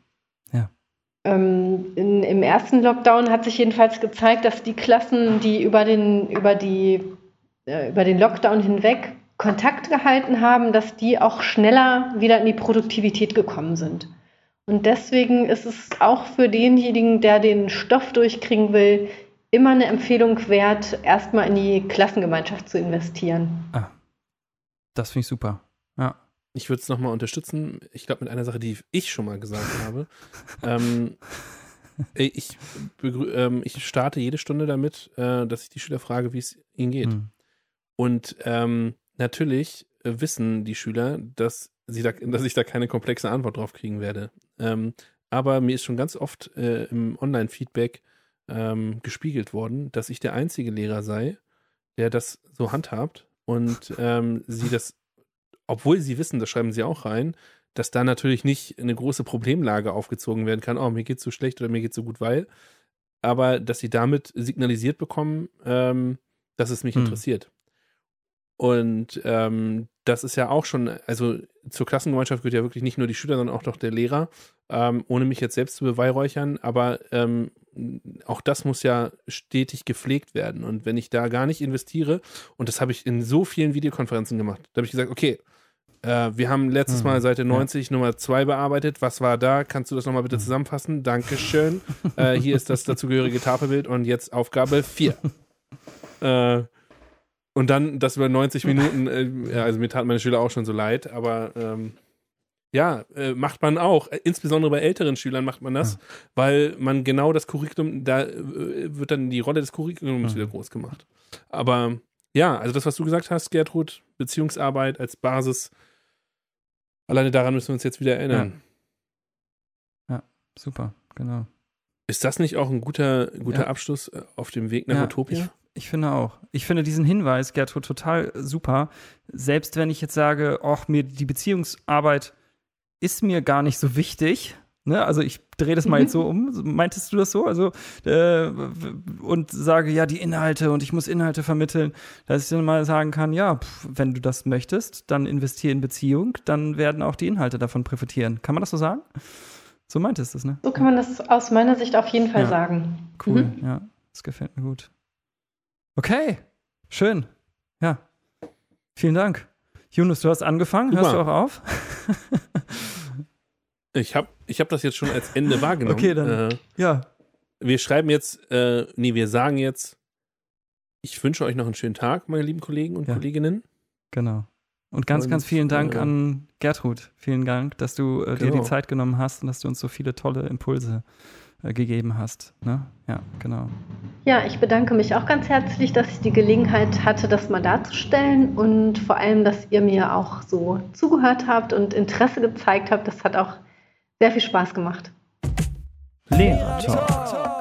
Ähm, in, Im ersten Lockdown hat sich jedenfalls gezeigt, dass die Klassen, die über den, über die, äh, über den Lockdown hinweg Kontakt gehalten haben, dass die auch schneller wieder in die Produktivität gekommen sind. Und deswegen ist es auch für denjenigen, der den Stoff durchkriegen will, immer eine Empfehlung wert, erstmal in die Klassengemeinschaft zu investieren. Ah, das finde ich super. Ja ich würde es nochmal unterstützen. Ich glaube, mit einer Sache, die ich schon mal gesagt (laughs) habe. ähm, ich, ähm, ich starte jede Stunde damit, äh, dass ich die Schüler frage, wie es ihnen geht. Mhm. Und ähm, natürlich äh, wissen die Schüler, dass, sie da, dass ich da keine komplexe Antwort drauf kriegen werde. Ähm, aber mir ist schon ganz oft äh, im Online-Feedback ähm, gespiegelt worden, dass ich der einzige Lehrer sei, der das so handhabt und (laughs) ähm, sie das obwohl sie wissen, das schreiben sie auch rein, dass da natürlich nicht eine große Problemlage aufgezogen werden kann, oh, mir geht's so schlecht oder mir geht's so gut, weil, aber dass sie damit signalisiert bekommen, ähm, dass es mich hm. interessiert. Und ähm, das ist ja auch schon, also zur Klassengemeinschaft gehört ja wirklich nicht nur die Schüler, sondern auch noch der Lehrer, ähm, ohne mich jetzt selbst zu beweihräuchern, aber ähm, auch das muss ja stetig gepflegt werden. Und wenn ich da gar nicht investiere, und das habe ich in so vielen Videokonferenzen gemacht, da habe ich gesagt, okay, äh, wir haben letztes Mal hm, Seite 90 ja. Nummer 2 bearbeitet. Was war da? Kannst du das nochmal bitte hm. zusammenfassen? Dankeschön. (laughs) äh, hier ist das dazugehörige Tafelbild und jetzt Aufgabe 4. (laughs) äh, und dann das über 90 Minuten, äh, ja, also mir tat meine Schüler auch schon so leid, aber ähm, ja, äh, macht man auch. Äh, insbesondere bei älteren Schülern macht man das, ja. weil man genau das Curriculum, da äh, wird dann die Rolle des Curriculums ja. wieder groß gemacht. Aber ja, also das, was du gesagt hast, Gertrud, Beziehungsarbeit als Basis Alleine daran müssen wir uns jetzt wieder erinnern. Ja, ja super, genau. Ist das nicht auch ein guter, guter. Abschluss äh, auf dem Weg nach ja, Utopia? Ich, finde auch. Ich finde diesen Hinweis, Gertrud, total super. Selbst wenn ich jetzt sage, ach, mir die Beziehungsarbeit ist mir gar nicht so wichtig, Ne? Also ich drehe das mal jetzt so (laughs) um. Meintest du das so? Also äh, und sage ja die Inhalte und ich muss Inhalte vermitteln, dass ich dann mal sagen kann, ja, pff, wenn du das möchtest, dann investiere in Beziehung, dann werden auch die Inhalte davon profitieren. Kann man das so sagen? So meintest du es, ne? So kann man das aus meiner Sicht auf jeden Fall ja. sagen. Cool, mhm. ja, das gefällt mir gut. Okay, schön. Ja, vielen Dank. Yunus, du hast angefangen. Super. Hörst du auch auf? (laughs) Ich habe ich hab das jetzt schon als Ende wahrgenommen. Okay, dann. Äh, ja. wir schreiben jetzt, äh, nee, wir sagen jetzt, ich wünsche euch noch einen schönen Tag, meine lieben Kollegen und Ja. Kolleginnen. Genau. Und ganz, Und, ganz vielen Dank äh, an Gertrud. Vielen Dank, dass du äh, dir Genau. die Zeit genommen hast und dass du uns so viele tolle Impulse äh, gegeben hast. Ne? Ja, genau. Ja, ich bedanke mich auch ganz herzlich, dass ich die Gelegenheit hatte, das mal darzustellen und vor allem, dass ihr mir auch so zugehört habt und Interesse gezeigt habt. Das hat auch sehr viel Spaß gemacht. Lehrer Talk.